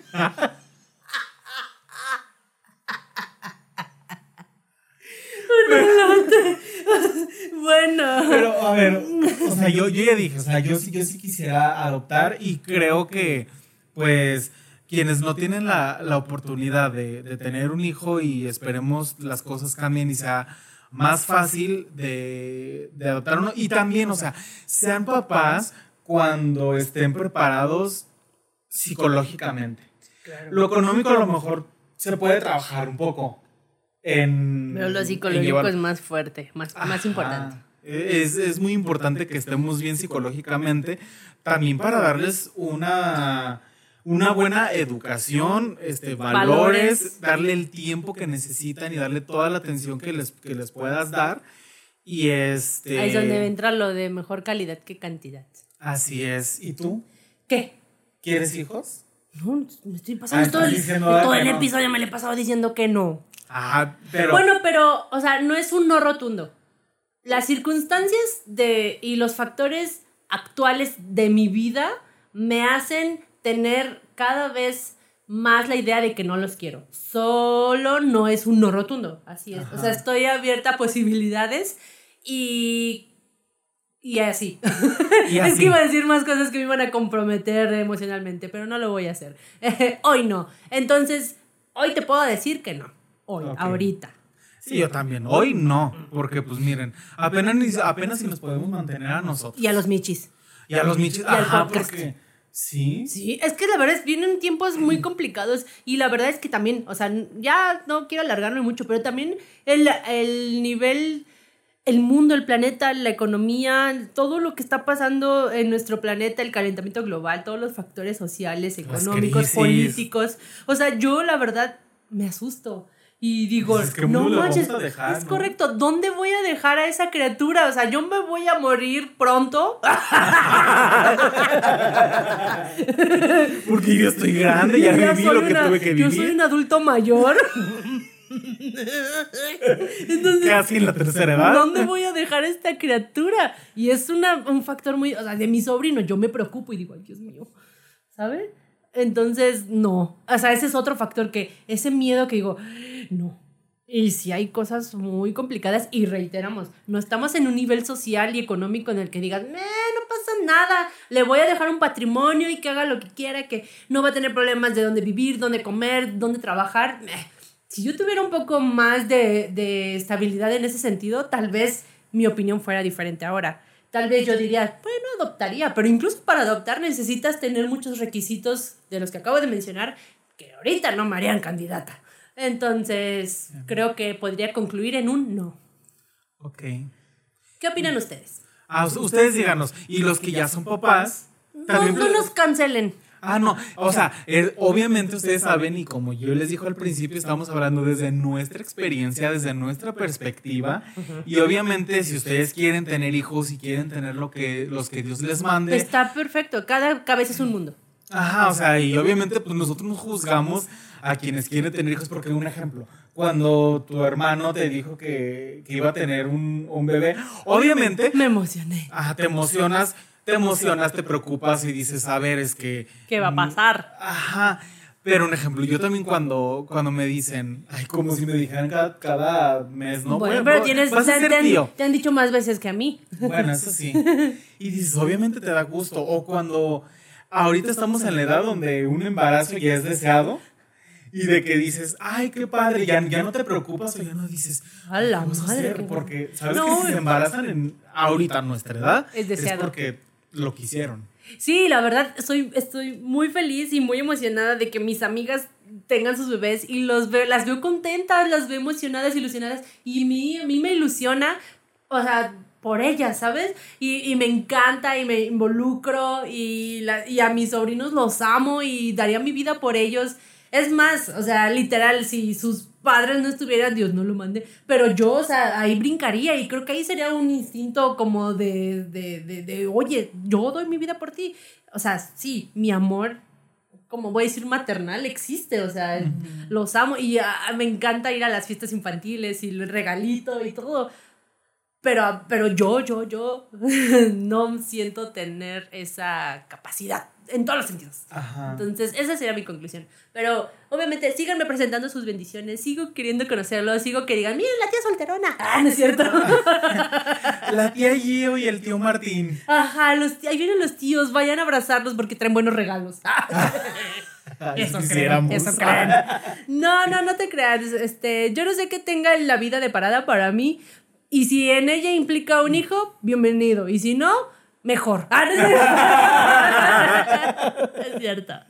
Un elote. bueno. Pero, a ver, o sea, yo, yo ya dije, o sea, yo sí, yo sí quisiera adoptar y creo que, pues, quienes no tienen la, la oportunidad de, de tener un hijo y esperemos las cosas cambien y sea más fácil de, de adoptar uno. Y también, o sea, sean papás cuando estén preparados psicológicamente. Lo económico a lo mejor se puede trabajar un poco. En, Pero lo psicológico llevar- es más fuerte, más, más importante. Es, es muy importante que estemos bien psicológicamente, también para darles una, una buena educación, este, valores, Valores. darle el tiempo que necesitan y darle toda la atención que les, que les puedas dar. Y este... Ahí es donde entra lo de mejor calidad que cantidad. Así es. ¿Y tú? ¿Qué? ¿Quieres hijos? No, me estoy pasando Ah, todo el, diciendo todo el no. episodio me le he pasado diciendo que no. Ah, pero... Bueno, pero, o sea, no es un no rotundo. Las circunstancias de, y los factores actuales de mi vida me hacen tener cada vez más la idea de que no los quiero. Solo no es un no rotundo, así es. O sea, estoy abierta a posibilidades y... Y así. Y es así. que iba a decir más cosas que me iban a comprometer emocionalmente, pero no lo voy a hacer. hoy no. Entonces, hoy te puedo decir que no. Hoy, Ok. ahorita. Sí, yo también. Hoy no, porque pues miren, apenas, apenas si nos podemos mantener a nosotros. Y a los michis. Y a los michis, ajá, porque... Sí. Sí, es que la verdad es vienen tiempos muy complicados y la verdad es que también, o sea, ya no quiero alargarme mucho, pero también el, el nivel, el mundo, el planeta, la economía, todo lo que está pasando en nuestro planeta, el calentamiento global, todos los factores sociales, económicos, políticos, o sea, yo la verdad me asusto. Y digo, Pues es que no ¿dónde lo manches, dejar, es no? correcto, ¿dónde voy a dejar a esa criatura? O sea, yo me voy a morir pronto. Porque yo estoy grande, ya Ya viví lo que una- tuve que Yo soy vivir. un adulto mayor. Entonces, Casi en la tercera edad. ¿dónde voy a dejar a esta criatura? Y es una, un factor muy, o sea, de mi sobrino, yo me preocupo y digo, ay, Dios mío, ¿sabes? Entonces, no. O sea, ese es otro factor que, ese miedo que digo, no. Y si hay cosas muy complicadas y reiteramos, no estamos en un nivel social y económico en el que digas, "Eh, no pasa nada, le voy a dejar un patrimonio y que haga lo que quiera, que no va a tener problemas de dónde vivir, dónde comer, dónde trabajar. Si yo tuviera un poco más de, de estabilidad en ese sentido, tal vez mi opinión fuera diferente ahora. Tal vez yo diría, bueno, adoptaría, pero incluso para adoptar necesitas tener muchos requisitos de los que acabo de mencionar que ahorita no me harían candidata. Entonces, creo que podría concluir en un no. Ok. ¿Qué opinan ustedes? Ah, us- ustedes díganos. Y los que ya son papás, No, también... no nos cancelen. Ah, no. O sea, eh, obviamente ustedes saben, y como yo les dijo al principio, estamos hablando desde nuestra experiencia, desde nuestra perspectiva. Y obviamente, si ustedes quieren tener hijos y quieren tener lo que, los que Dios les mande. Está perfecto, cada cabeza es un mundo. Ajá, o sea, y obviamente pues nosotros nos juzgamos a quienes quieren tener hijos porque un ejemplo, cuando tu hermano te dijo que, que iba a tener un, un bebé, obviamente, Me emocioné. ajá, te emocionas, te emocionas, te preocupas y dices, a ver, es que... ¿Qué va a pasar? Ajá, pero un ejemplo, yo también cuando, cuando me dicen, ay, como si me dijeran cada, cada mes, ¿no? bueno, Bueno, pero tienes, vas a ser te han, tío. te han dicho más veces que a mí. Bueno, eso sí. Y dices, obviamente te da gusto. O cuando ahorita estamos en la edad donde un embarazo ya es deseado y de que dices, ay, qué padre, ya, ya no te preocupas o ya no dices, A la "¿Qué vamos a madre, hacer?". qué Porque sabes No, que si se embarazan en ahorita a nuestra edad Es deseado. porque lo quisieron. Sí, la verdad, soy, estoy muy feliz y muy emocionada de que mis amigas tengan sus bebés y los veo, las veo contentas, las veo emocionadas, ilusionadas y mí, a mí me ilusiona, o sea, por ellas, ¿sabes? Y, y me encanta y me involucro y, la- y a mis sobrinos los amo y daría mi vida por ellos. Es más, o sea, literal, si sus padres no estuvieran, Dios no lo mande, pero yo, o sea, ahí brincaría y creo que ahí sería un instinto como de, de, de, de, oye, yo doy mi vida por ti. O sea, sí, mi amor, como voy a decir, maternal existe, o sea, los amo y ah, me encanta ir a las fiestas infantiles y el regalito y todo. Pero, pero yo, yo, yo no siento tener esa capacidad en todos los sentidos. Ajá. Entonces, esa sería mi conclusión. Pero, obviamente, síganme presentando sus bendiciones. Sigo queriendo conocerlos. Sigo que digan, miren, la tía solterona. Ah, no es cierto. La tía Gio y el tío Martín. Ajá, los, ahí vienen los tíos. Vayan a abrazarlos porque traen buenos regalos. Ay, Eso creen, eso creen. No, no, no te creas. Este, yo no sé qué tenga la vida de parada para mí. Y si en ella implica un hijo, bienvenido. Y si no, mejor. Ah, no es cierto.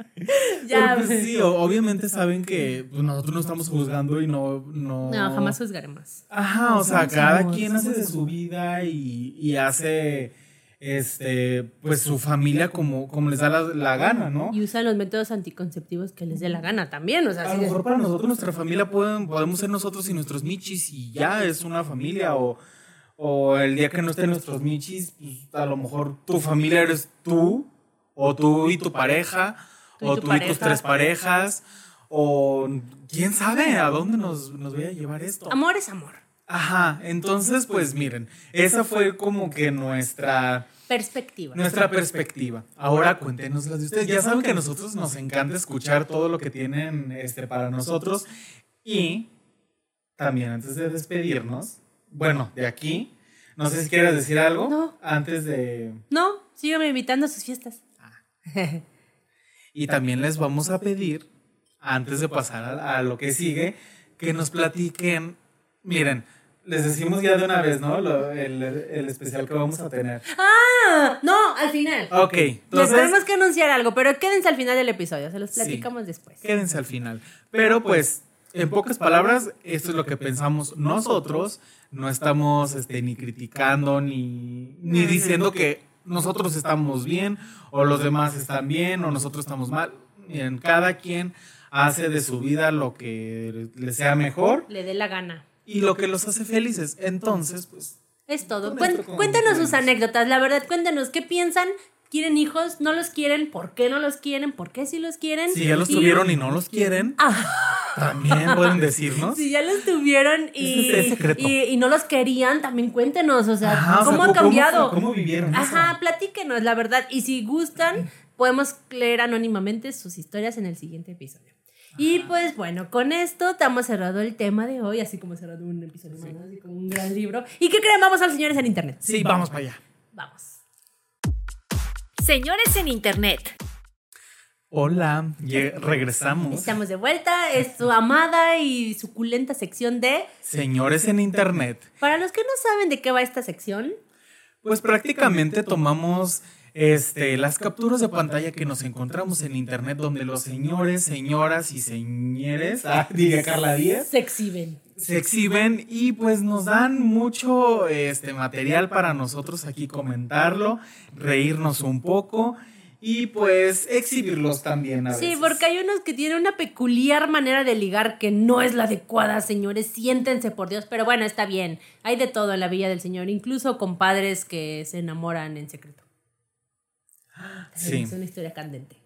Ya. Pero, pues, sí, obviamente saben que pues, nosotros no estamos juzgando y no. No, No, jamás juzgaremos. Ajá, o sea, cada quien hace de su vida y, y hace este pues su familia como, como les da la, la gana, ¿no? Y usan los métodos anticonceptivos que les dé la gana también. O sea, A lo mejor para nosotros, nuestra familia, pueden, podemos ser nosotros y nuestros michis y ya es una familia. O, o el día que no estén nuestros michis, pues, a lo mejor tu familia eres tú, o tú y tu pareja, Tú y o tu tú y tus pareja. tres parejas, o quién sabe a dónde nos, nos voy a llevar esto. amor es amor. Ajá, entonces pues miren, esa fue como que nuestra, Perspectiva. nuestra perspectiva. Ahora cuéntenos las de ustedes. Ya saben que a nosotros nos encanta escuchar todo lo que tienen este, para nosotros. Y también antes de despedirnos, bueno, de aquí, no sé si quieres decir algo No. antes de... No, síganme invitando a sus fiestas. Y también les vamos a pedir, antes de pasar a, a lo que sigue, que nos platiquen, miren, les decimos ya de una vez, ¿no? Lo- el, el especial que vamos a tener. Ah, no, al final. Ok, Les entonces tenemos que anunciar algo, pero quédense al final del episodio, se los Sí. platicamos después. quédense al final. Pero pues, en pocas palabras, esto es lo que pensamos nosotros. No estamos este, ni criticando ni, ni diciendo que nosotros estamos bien o los demás están bien o nosotros estamos mal. Miren, cada quien hace de su vida lo que le sea mejor Le dé la gana. y lo que los hace felices. Entonces, pues, Es todo. Cuéntanos sus anécdotas, la verdad, cuéntanos qué piensan. ¿Quieren hijos? ¿No los quieren? ¿Por qué no los quieren? ¿Por qué sí los quieren? si ya los Y- tuvieron y no los quieren, también pueden decirnos. Si ya los tuvieron y, es y, y no los querían, también cuéntenos. O sea, Ajá, o sea, ¿cómo ha cambiado? ¿Cómo vivieron eso? Ajá, platíquenos, la verdad. Y si gustan, podemos leer anónimamente sus historias en el siguiente episodio. Y pues bueno, con esto estamos cerrado el tema de hoy, así como cerrado un episodio más, ¿no? así como un gran libro. ¿Y qué creen? Vamos a los señores en internet. Sí, vamos para allá. Vamos. Señores en Internet. Hola, regresamos. Estamos de vuelta, es su amada y suculenta sección de... Señores en Internet, Para los que no saben de qué va esta sección, pues prácticamente tomamos este, las capturas de pantalla que nos encontramos en Internet donde los señores, señoras y señores, ah, diría Carla Díaz, se exhiben. se exhiben y pues nos dan mucho este, material para nosotros aquí comentarlo, reírnos un poco y pues exhibirlos también a Sí, veces. porque hay unos que tienen una peculiar manera de ligar que no es la adecuada, señores. Siéntense por Dios, pero bueno, está bien. Hay de todo en la Villa del Señor, incluso compadres que se enamoran en secreto. Sí. Es una historia candente.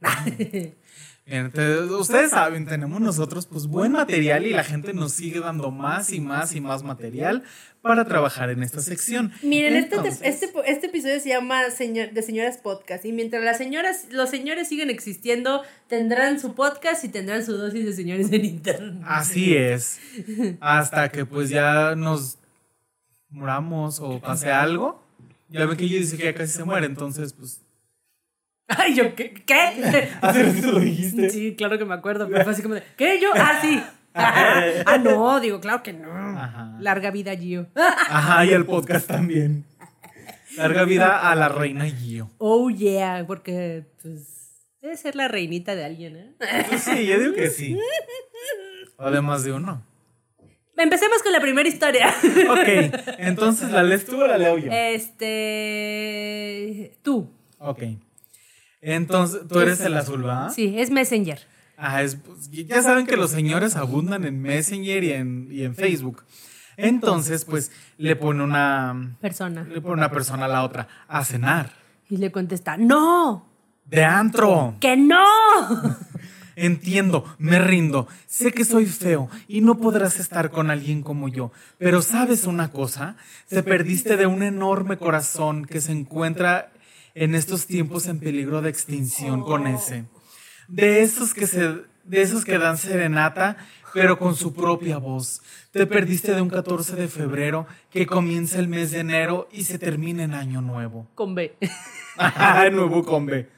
Bien, entonces, ustedes saben, tenemos nosotros pues buen material y la gente nos sigue dando más y más y más material para trabajar en esta sección. Miren, este, Entonces, este, este episodio se llama Señor, de Señoras Podcast. Y mientras las señoras, los señores siguen existiendo, tendrán su podcast y tendrán su dosis de señores en internet. Así es. Hasta que pues ya nos muramos o pase algo. Ya ven que yo dice que ya casi se muere, entonces pues... Ay, yo, ¿qué? ¿Qué? Hace ratito lo dijiste. Sí, claro que me acuerdo, pero fue así como de, ¿qué? ¿Yo? Ah, sí. ah, no, digo, claro que no. Ajá. Larga vida, Gio. Ajá, y el podcast también. Larga vida a la reina Gio. Oh, yeah, porque, pues, debe ser la reinita de alguien, ¿eh? Pues sí, yo digo que sí. Además de uno. Empecemos con la primera historia. Ok, entonces la lees tú o la leo yo. Este. Tú. Ok. Entonces, tú eres el azul, ¿va? Sí, es Messenger. Ah, es, pues, ya saben que los señores abundan en Messenger y en, y en Facebook. Entonces, pues, le pone una. Persona. Le pone una persona a la otra a cenar. Y le contesta, ¡No! De antro. ¡Que no! Entiendo, me rindo. Sé que soy feo y no podrás estar con alguien como yo. Pero ¿sabes una cosa? Te perdiste de un enorme corazón que se encuentra en estos tiempos en peligro de extinción con ese. De esos que se de esos que dan serenata, pero con su propia voz. Te perdiste de un 14 de febrero que comienza el mes de enero y se termina en año nuevo. Con B. nuevo con B.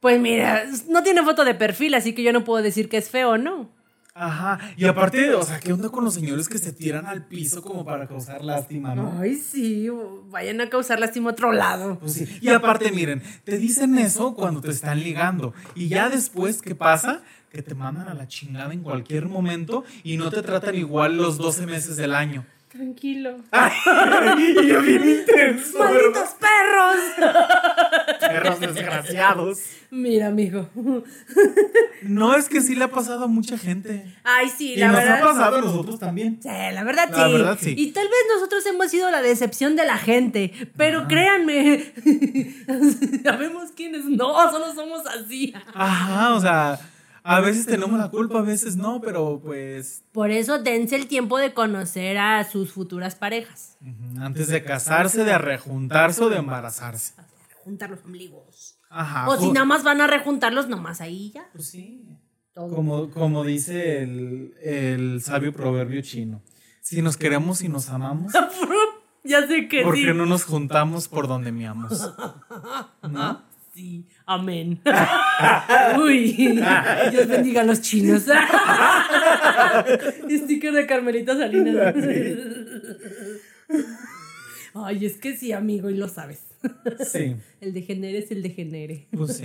Pues mira, no tiene foto de perfil, así que yo no puedo decir que es feo, ¿no? Ajá, y aparte, o sea, ¿qué onda con los señores que se tiran al piso como para causar lástima, no? Ay, sí, vayan a causar lástima a otro lado. Pues sí. Y aparte, miren, te dicen eso cuando te están ligando. Y ya después, ¿qué pasa? Que te mandan a la chingada en cualquier momento y no te tratan igual los 12 meses del año. Tranquilo. y yo bien intenso. ¡Malditos perros! Perros desgraciados. Mira, amigo. No, es que sí le ha pasado a mucha gente. Ay, sí, Y la nos verdad. ha pasado a nosotros también. Sí, la verdad La sí. verdad sí. Y tal vez nosotros hemos sido la decepción de la gente, pero créanme, sabemos quiénes no, solo somos así. Ajá, o sea, a veces tenemos la culpa, a veces no, pero pues Por eso dense el tiempo de conocer a sus futuras parejas. antes de casarse, de rejuntarse o de embarazarse. Juntar los ombligos. Ajá. o si ju- nada más van a rejuntarlos, nomás ahí ya. Pues sí. Todo. Como, como dice el, el sabio proverbio chino. Si nos queremos y nos amamos, ya sé que ¿por sí. qué no nos juntamos por donde miamos? ¿No? Sí, amén. Uy, Dios bendiga a los chinos. Sticker de Carmelita Salinas. Ay, es que sí, amigo, y lo sabes. Sí, El degenere es el degenere. pues sí.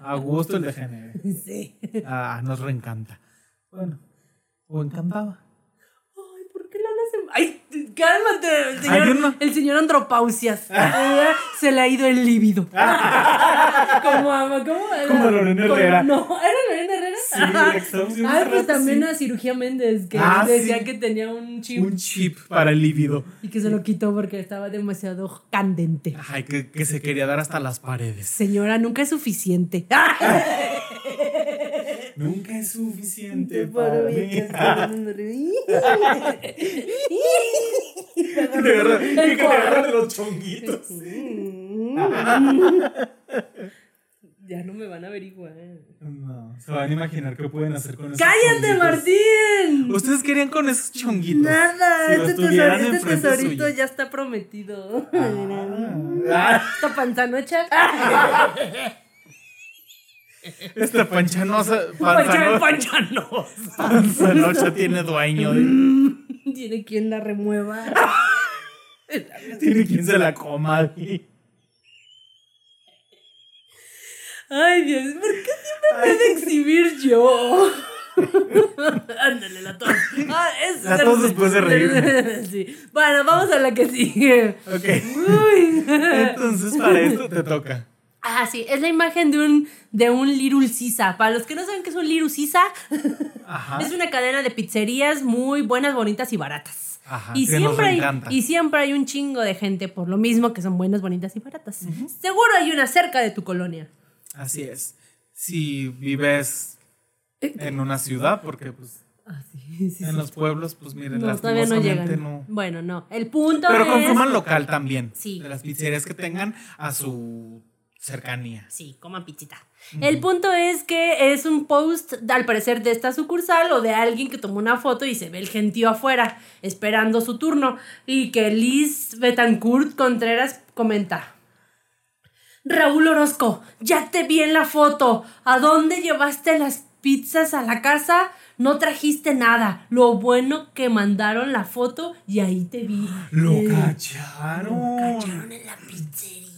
A gusto el de género. Sí. Ah, nos reencanta. Bueno, o encantaba. Ay, ¿por qué la se... Ay, cálmate, el señor, no- el señor andropausias. Se le ha ido el líbido. ¿Cómo ama? ¿Cómo? Como Lorena. Herrera. No, ¿era Lorena Herrera? Sí, viendo Ay, hace pues también sí. a Cirugía Méndez, que Ah, decía sí. que tenía un chip Un chip para el líbido. y que se lo quitó porque estaba demasiado candente. Ay, que, que se quería dar hasta las paredes. Señora, nunca es suficiente. Nunca es suficiente para mí. Agarra- y que te agarra de los chonguitos. ya no me van a averiguar. No, se van a imaginar qué pueden hacer con esos ¡Cállate. Martín! Ustedes querían con esos chonguitos. Nada, Si este, tesor- este tesorito suyo. ya está prometido. Ah, Esta panzanocha. Esta panchanosa. Pancha- Panzanocha, panchanosa. panzanocha tiene dueño. Tiene quien la remueva. Tiene quien se la coma. Ay, Dios, ¿por qué siempre me he de exhibir yo? Ándale, la tos. Ah, es La tos después de reírme. Sí. Bueno, vamos a la que sigue. Ok. Uy. Entonces, para esto te toca. Ah, sí, es la imagen de un, de un Little Sisa. Para los que no saben qué es un Little Sisa, es una cadena de pizzerías muy buenas, bonitas y baratas. Ajá, y, siempre hay, y siempre hay un chingo de gente por lo mismo que son buenas, bonitas y baratas. Seguro hay una cerca de tu colonia. Así es. Si vives en una ciudad, porque pues Ah, sí, sí, en sí. los pueblos, pues miren, No, no lastimosamente llegan. no. Bueno, no. El punto Pero es... consuman local también. Sí. De las pizzerías que tengan a su cercanía. Sí, coman pizzita. El punto es que es un post, al parecer, de esta sucursal o de alguien que tomó una foto y se ve el gentío afuera, esperando su turno. Y que Liz Betancourt Contreras comenta. Raúl Orozco, ya te vi en la foto. ¿A dónde llevaste las pizzas a la casa? No trajiste nada. Lo bueno que mandaron la foto y ahí te vi. Lo Eh, cacharon. cacharon en la pizzería.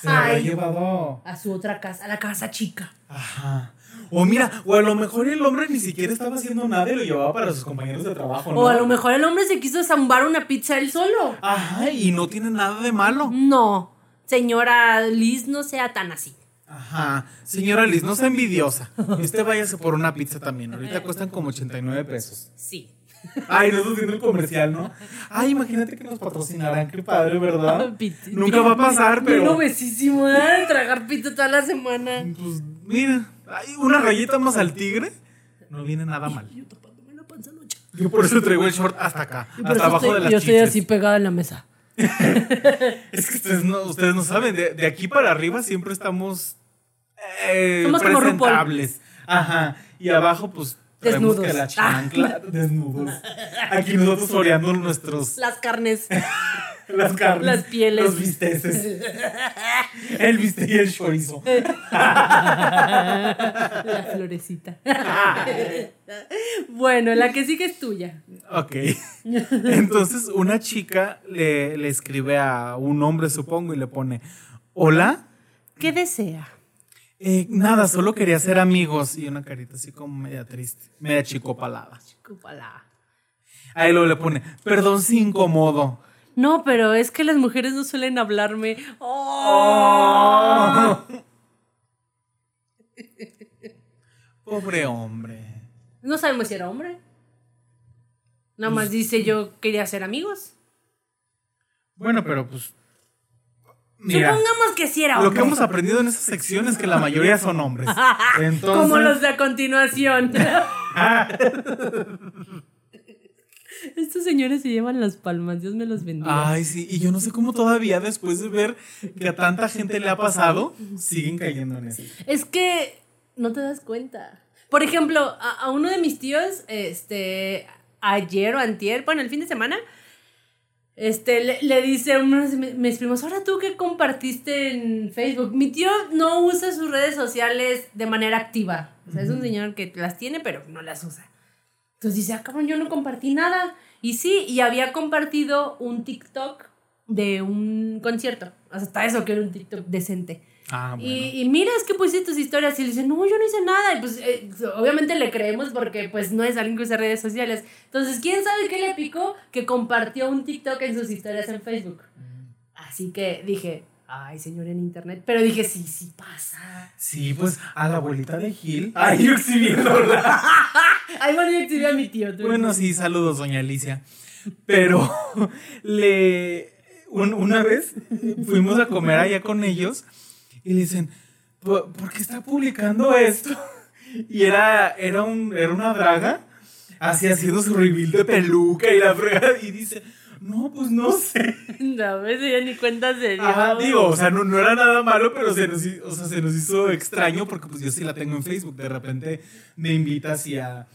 Se lo habrá llevado. A su otra casa, a la casa chica. Ajá. O mira, o a lo mejor el hombre ni siquiera estaba haciendo nada y lo llevaba para sus compañeros de trabajo, ¿no? O a lo mejor el hombre se quiso zambar una pizza él solo. Ajá, y no tiene nada de malo. No, señora Liz, no sea tan así. Ajá. Señora Liz, no sea envidiosa. Usted váyase por una pizza también. Ahorita cuestan como 89 pesos. Sí. Ay, no estás viendo el comercial, ¿no? Ay, imagínate que nos patrocinarán. Qué padre, ¿verdad? Nunca va a pasar, Bien pero. obesísimo, ¿eh? Tragar pizza toda la semana. Pues mira, una rayita más al tigre, no viene nada mal. Yo tapándome la panza noche. Yo por eso traigo el short hasta acá, hasta abajo estoy- de las Yo estoy así pegada en la mesa. Es que ustedes no, ustedes no saben, de, de aquí para arriba siempre estamos eh, Somos como presentables. Ajá. Y abajo, pues, Desnudos. que la chancla, desnudos. Aquí nosotros floreando nuestros, Las carnes. las carnes. Las pieles. Los bisteces. El bistec y el chorizo. la florecita. bueno, la que sigue es tuya. Ok. Entonces, una chica le, le escribe a un hombre, supongo, y le pone, hola. ¿Qué desea? Eh, nada, solo quería ser amigos. Y una carita así como media triste, media chicopalada. Cúpala. Ahí luego le pone, perdón si incomodo. No, pero es que las mujeres no suelen hablarme. Oh. Pobre hombre. No sabemos si era hombre. Nada más dice yo quería ser amigos. Bueno, pero pues. Mira, Supongamos que sí era lo hombre. que hemos aprendido en esa sección es que la mayoría son hombres. Entonces, Como los de a continuación. Estos señores se llevan las palmas, Dios me los bendiga. Ay, sí, y yo no sé cómo todavía, después de ver que a tanta gente le ha pasado, siguen cayendo en eso. Es que no te das cuenta. Por ejemplo, a, a uno de mis tíos, este, ayer o antier, bueno, el fin de semana, este, le, le dice a uno de mi- mis primos, ahora tú que compartiste en Facebook. Mi tío no usa sus redes sociales de manera activa. O sea, es un señor que las tiene, pero no las usa. Entonces dice, ah, cabrón, yo no compartí nada. Y sí, y había compartido un TikTok de un concierto. Hasta eso que era un TikTok decente. Ah, bueno. Y, y mira, es que pusiste tus historias y le dice, no, yo no hice nada. Y pues eh, obviamente le creemos porque pues no es alguien que usa redes sociales. Entonces, ¿quién sabe qué le picó? Que compartió un TikTok en sus historias en Facebook. Así que dije, ay, señor en internet. Pero dije, sí, sí pasa. Sí, pues a la abuelita de Gil. Ay, yo exhibiéndola. Ay, bueno, yo exhibí a mi tío. tú. Bueno, sí, saludos, doña Alicia. Pero le un- una vez fuimos a comer allá con ellos y le dicen, "¿Por por qué está publicando esto? Y era, era, un, era una draga, así haciendo su reveal de peluca y la fregada, y dice, no, pues no sé. No, me ya ni cuenta se dio. Ajá, digo, o sea, no, no era nada malo, pero se nos, o sea, se nos hizo extraño porque pues yo sí la tengo en Facebook. De repente me invita así a,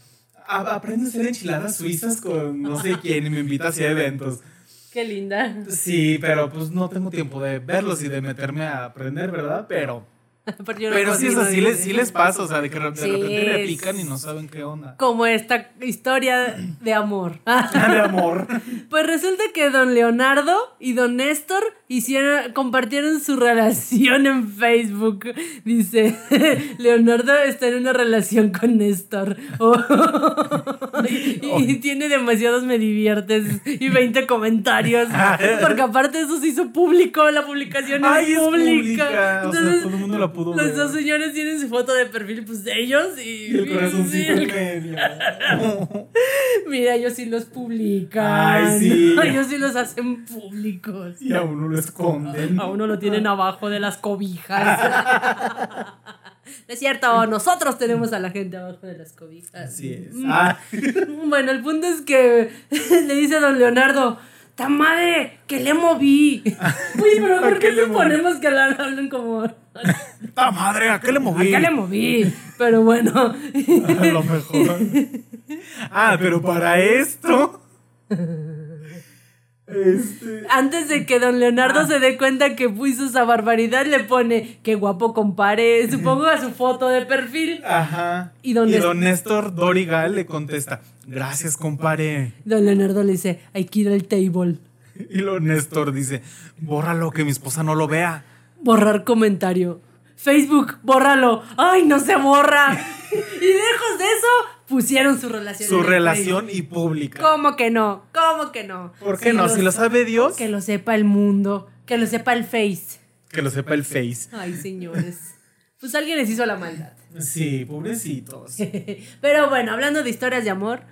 a aprende a hacer enchiladas suizas con no sé quién y me invita así a eventos. Qué linda. Sí, pero pues no tengo tiempo de verlos y de meterme a aprender, ¿verdad? Pero, Pero, yo no pero sí, es cocino, así, les, dice. sí les pasa, o sea, de que de Sí, repente le es- pican y no saben qué onda. Como esta historia de amor. de amor. Pues resulta que don Leonardo y don Néstor hicieron, compartieron su relación en Facebook. Dice, Leonardo está en una relación con Néstor. Oh. y, y tiene demasiados me diviertes y 20 comentarios. Porque aparte eso se hizo público, la publicación Ay, es es pública. pública, o sea, Entonces, todo el mundo la pudo los ver. dos señores tienen su foto de perfil pues de ellos y, Y el corazoncito sí, medio. Mira, ellos sí los publican. Ay, sí. Ellos sí los hacen públicos. Y a uno lo esconden. A uno lo tienen abajo de las cobijas. No es cierto, nosotros tenemos a la gente abajo de las cobijas. Así es. Mm. Ah. Bueno, el punto es que le dice a don Leonardo, ¡ta madre! ¡Que le moví! Uy, pero ¿por ¿A qué le ponemos que hablan, como... ¡Ta madre! ¿A qué le ¿A moví? qué le moví? Pero bueno. A lo mejor. Ah, pero para esto. Este. Antes de que don Leonardo se dé cuenta que hizo esa barbaridad, le pone qué guapo compare, supongo a su foto de perfil. Ajá. ¿Y don Néstor? Néstor Dorigal le contesta: Gracias, compare. Don Leonardo le dice, hay que ir al table. Y lo Néstor dice: Bórralo, que mi esposa no lo vea. Borrar comentario. Facebook, bórralo. ¡Ay, no se borra! y lejos de eso, pusieron su relación. Su relación y pública. ¿Cómo que no? ¿Cómo que no? ¿Por qué no? Si lo sabe Dios, Que lo sepa el mundo. Que lo sepa el Face. que lo sepa el Face. Ay, señores. Pues alguien les hizo la maldad. Sí, pobrecitos. Pero bueno, hablando de historias de amor,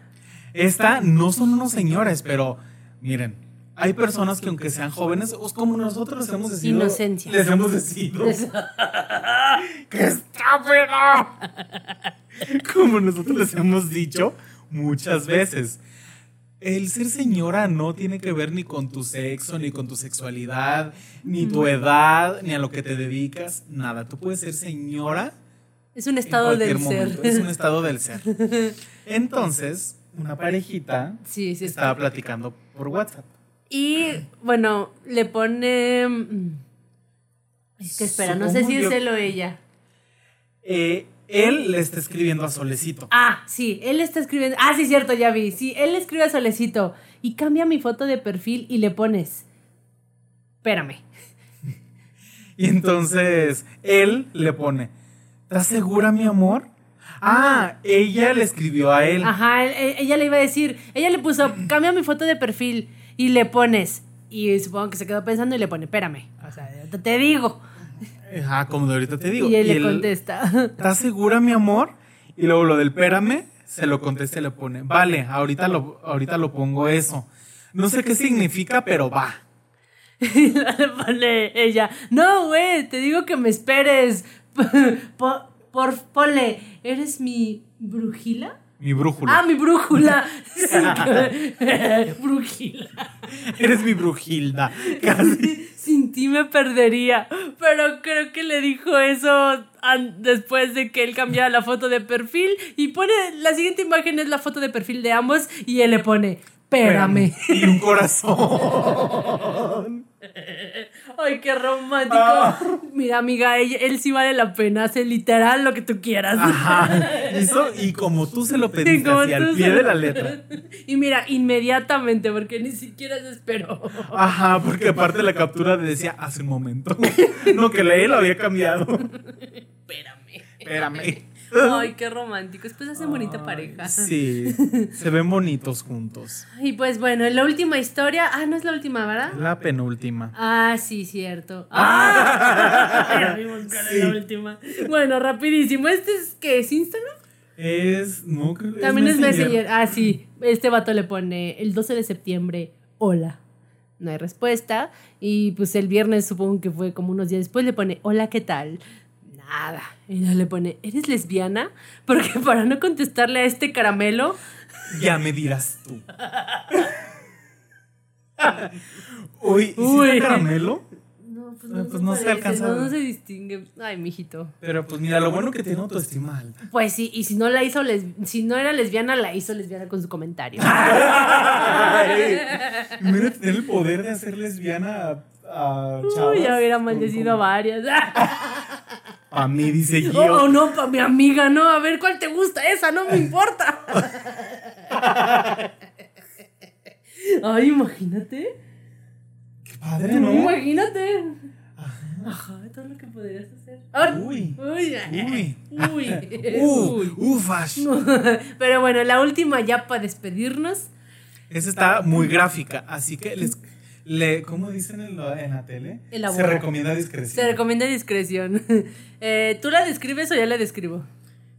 Esta no son unos señores, pero miren, hay personas que aunque sean jóvenes, como nosotros les hemos decidido. Inocencia. Les hemos decidido que estúpido. Como nosotros les hemos dicho muchas veces. El ser señora no tiene que ver ni con tu sexo, ni con tu sexualidad, ni tu edad, ni a lo que te dedicas, nada. Tú puedes ser señora. Es un estado en del cualquier ser. momento. Es un estado del ser. Entonces, una parejita Sí, sí, estaba está. platicando por WhatsApp. Y bueno, le pone. mm, Es que espera, no sé si es yo- él o ella. Eh, él le está escribiendo a Solecito. Ah, sí, él está escribiendo. Ah, sí, cierto, ya vi. Sí, él le escribe a Solecito y cambia mi foto de perfil y le pones. Espérame. Y entonces él le pone, ¿estás segura, mi amor? Ah, ella le escribió a él. Ajá, él- ella le iba a decir. Ella le puso, cambia mi foto de perfil y le pones. Y supongo que se quedó pensando y le pone, espérame. O sea, te, digo. Ajá, como de ahorita te digo. y él le él, contesta. ¿Estás segura, mi amor? Y luego lo del espérame, se lo contesta y le pone, vale, ahorita lo, ahorita lo pongo eso. No sé qué significa, pero va. Y le pone ella, no, güey, te digo que me esperes. Por, por, ponle, ¿eres mi brujila? Mi brújula. Ah, mi brújula. Brujila. Eres mi brujilda. Casi. Sin ti me perdería. Pero creo que le dijo eso después de que él cambiara la foto de perfil. Y pone, la siguiente imagen es la foto de perfil de ambos. Y él le pone, espérame. Y un corazón. Ay, qué romántico. Ah. Mira, amiga, él, él sí vale la pena. Hace literal lo que tú quieras. Ajá. Eso, y como tú se lo Y pediste, como así, al pie se- de la letra. Y mira, inmediatamente, porque ni siquiera se esperó. Ajá, porque aparte la captura decía hace un momento. No, que la él lo había cambiado. Espérame. Espérame. Ay, qué romántico. Después hacen bonita pareja. Sí, se ven bonitos juntos. Y pues bueno, en la última historia. Ah, no es la última, ¿verdad? La penúltima. Ah, sí, cierto. Ah, cuál es la Sí. última. Bueno, rapidísimo. ¿Este es qué? ¿Es Instagram? Es. No, creo que También es Messenger. Ah, sí. Este vato le pone el 12 de septiembre, hola. No hay respuesta. Y pues el viernes, supongo que fue como unos días después, le pone, hola, ¿qué tal? Nada. Y ya le pone, ¿eres lesbiana? Porque para no contestarle a este caramelo, Ya me dirás tú. Uy, ¿y Uy. caramelo? no, pues Ah, no, pues no se alcanza No, no se distingue. Ay, mijito. Pero pues mira, lo bueno que tiene autoestima alta. Pues sí, y si no la hizo les- si no era lesbiana, la hizo lesbiana con su comentario. Mira tener el poder de hacer lesbiana a, a chavas. Uy, ya hubiera con- maldecido a varias. A mí, dice yo. Oh, no, para mi amiga, no. A ver cuál te gusta, esa, no me importa. Ay, imagínate. Qué padre, ¿no? Imagínate. Ajá, todo lo que podrías hacer. Uy. Uy. Uy. Uy. Uh, Uy. ufash. Pero bueno, la última ya para despedirnos. Esa está muy gráfica, así que les, le, ¿cómo dicen en, la- en la tele? Elabora. Se recomienda discreción. Se recomienda discreción. Eh, ¿Tú la describes o ya la describo?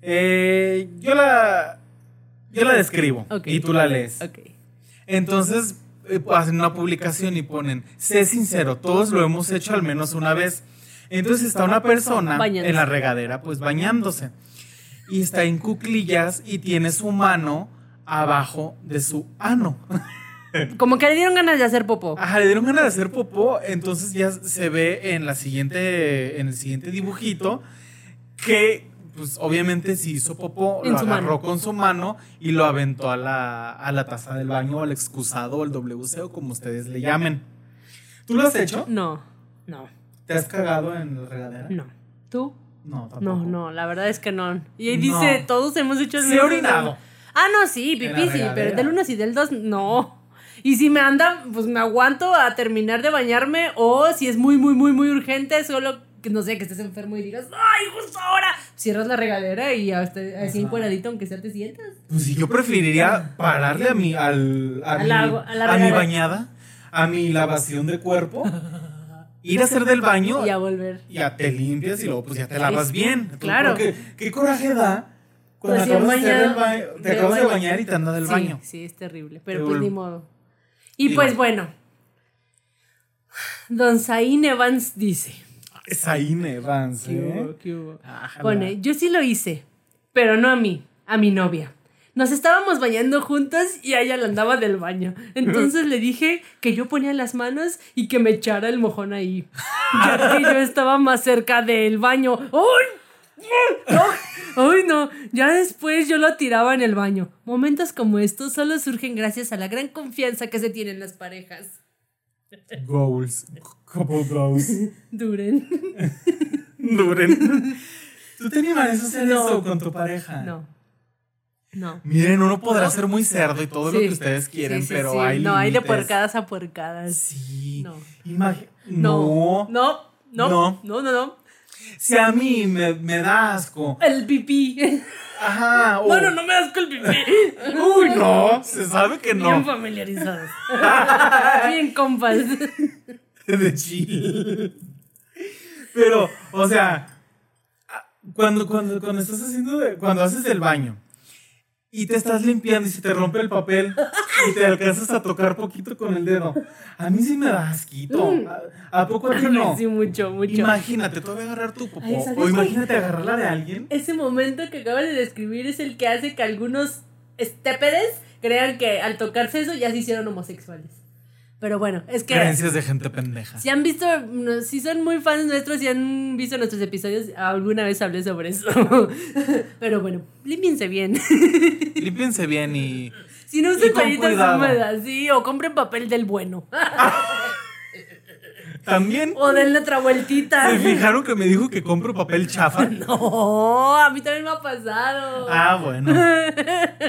Eh, yo la yo la describo y tú la lees. Entonces eh, hacen una publicación y ponen, sé sincero, todos lo hemos hecho al menos una vez. Entonces está una persona Bañándose. en la regadera, pues bañándose. Y está en cuclillas y tiene su mano abajo de su ano. Como que le dieron ganas de hacer popó. Ajá, le dieron ganas de hacer popó, entonces ya se ve en la siguiente, en el siguiente dibujito que, pues obviamente si hizo popó, En lo agarró mano. con su mano y lo aventó a la, a la taza del baño, o al excusado, o al WC, o como ustedes le llamen. ¿Tú lo has hecho? No, no, ¿Te has cagado en la regadera? no. ¿Tú? No, tampoco. No, no, la verdad es que no. Y ahí No. dice, todos hemos hecho el he mismo- orinado. Ah, no, sí, pipí sí, pero del 1 sí, del 2 no. Y si me anda, pues me aguanto a terminar de bañarme o si es muy, muy, muy, muy urgente, solo que no sé, que estés enfermo y digas, ¡ay, justo ahora! Cierras la regadera y hasta así encueradito, aunque sea te sientas. Pues sí, yo preferiría pararle a mi, al, a, A mi, la agua- a la a mi regadera. bañada, a mi lavación de cuerpo, ir a hacer del baño Y a volver. ya te limpias y luego pues ya te lavas bien. Claro. Porque qué coraje da cuando Recién acabas de hacer del bañado, baño, te de acabas de bañar y te anda del sí, baño. Sí, es terrible, pero pues ni modo. Y pues bueno, Don Zain Evans dice, Es Aine Evans, ¿Qué ¿eh? hubo? ¿Qué hubo? Ájala. Pone, yo sí lo hice, pero no a mí, a mi novia. Nos estábamos bañando juntas y a ella la andaba del baño. Entonces le dije que yo ponía las manos y que me echara el mojón ahí. Ya que yo estaba más cerca del baño. ¡Ay! ¡No! ¡Ay, no! Ya después yo lo tiraba en el baño. Momentos como estos solo surgen gracias a la gran confianza que se tienen las parejas. Goals. Couple goals. Duren. Duren. ¿Tú te animarías a hacer No. eso con tu pareja? No. No. Miren, uno podrá ser muy cerdo y todo lo Sí. que ustedes quieren, Sí, sí, pero sí. hay No, hay de puercadas a puercadas. Sí. No. No. no. No. No. No. No, no, no. Si a mí me, me da asco. El pipí. Ajá. o- Bueno, no me das con el pipí. Uy, no. Se sabe que Bien no. familiarizados. Bien compas. De chill. Pero, o sea, cuando, cuando, cuando estás haciendo, cuando haces el baño y te estás limpiando y se te rompe el papel y te alcanzas a tocar poquito con el dedo, a mí sí me da asquito. ¿A, a poco a ti no? Sí, mucho, mucho. Imagínate, tú vas a agarrar tu popó Ay, ¿sabes o imagínate agarrarla de alguien. Ese momento que acabas de describir es el que hace que algunos estépedes crean que al tocarse eso ya se hicieron homosexuales. Pero bueno, es que Creencias de gente pendeja. si han visto, si son muy fans nuestros, si han visto nuestros episodios, alguna vez hablé sobre eso. Pero bueno, límpiense bien. Límpiense bien y Si no con toallitas húmedas, sí, o compren papel del bueno. también O denle otra vueltita. se fijaron que me dijo que compro papel chafa. No, a mí también me ha pasado. Ah, bueno.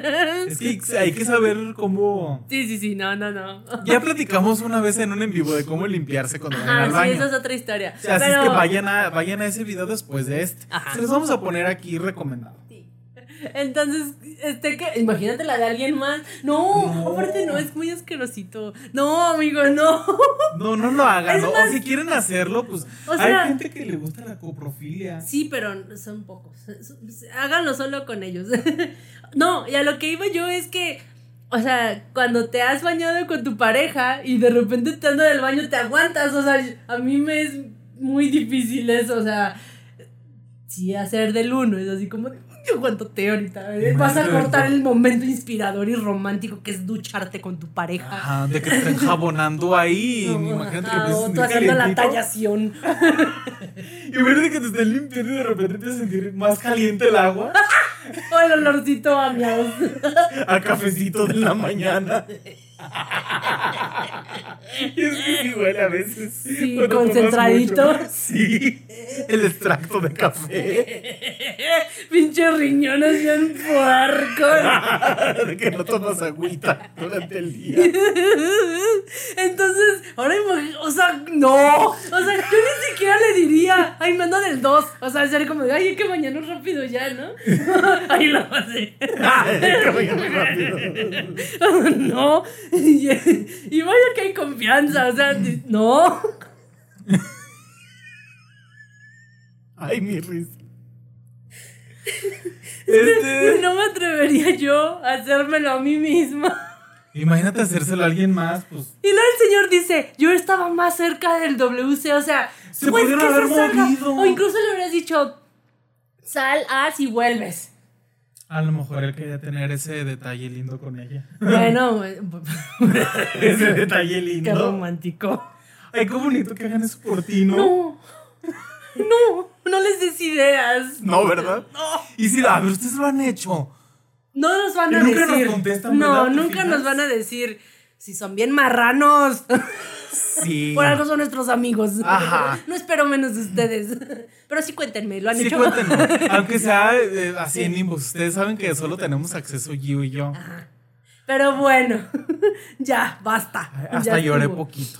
Es que hay que saber cómo. Sí, sí, sí, no, no, no. Ya platicamos una vez en un en vivo de cómo limpiarse cuando vayan Ah, al sí, baño. esa es otra historia. O sea, así es que vayan a, vayan a ese video después de este. Ajá. Se los vamos a poner aquí recomendado. Entonces, este que, imagínate la de alguien más. No, No. aparte no, es muy asquerosito. No, amigo, no. No, no lo hagan. ¿no? más- O si quieren hacerlo, pues O sea- hay gente que le gusta la coprofilia. Sí, pero son pocos. Háganlo solo con ellos. No, y a lo que iba yo es que, o sea, cuando te has bañado con tu pareja y de repente te anda del baño, te aguantas. O sea, a mí me es muy difícil eso. O sea, sí, hacer del uno es así como, de, yo aguántate ahorita. eh, Vas a cortar el momento inspirador y romántico que es ducharte con tu pareja. Ajá, de que te estén jabonando ahí. No, imagínate ajá, que te o tú haciendo la tallación. Y ver de que te estén limpiando y de repente te sentir más caliente el agua. O el olorcito a miados. a cafecito de la mañana. es huele a veces. Sí, concentradito. Sí, el extracto de café. Pinches riñones bien puercos. de que no tomas agüita durante el día. Entonces, ahora o sea, no. O sea, yo ni siquiera le diría, ay, manda del 2. O sea, sería como de, ay, hay que bañarnos rápido ya, ¿no? Ahí lo hace. Ay, que vaya muy rápido. no. Y, y vaya que hay confianza, o sea, no. Ay, mi risa. Este, No me atrevería yo a hacérmelo a mí misma. imagínate hacérselo a alguien más, pues. Y luego el señor dice, yo estaba más cerca del WC, o sea, Se pues pudieron haber se movido. O incluso le hubieras dicho, sal, haz y vuelves. A lo mejor él quería tener ese detalle lindo con ella. Bueno, ese detalle qué lindo. romántico. Ay, qué bonito que hagan eso por ti, ¿no? No, no, no les des ideas. No, ¿verdad? No, Y si, a ver, ustedes lo han hecho. no nos van Y a nunca nos decir. contestan, no, ¿verdad? ¿Te nunca nos van a decir si son bien marranos. Sí. Por algo son nuestros amigos. Ajá. No espero menos de ustedes. Pero sí cuéntenme, ¿lo han Sí, hecho? cuéntenos. Aunque sea eh, así en inbox. Ustedes saben que solo tenemos acceso Gio y yo. Pero bueno, ya, basta. Hasta Ya lloré estuvo. poquito.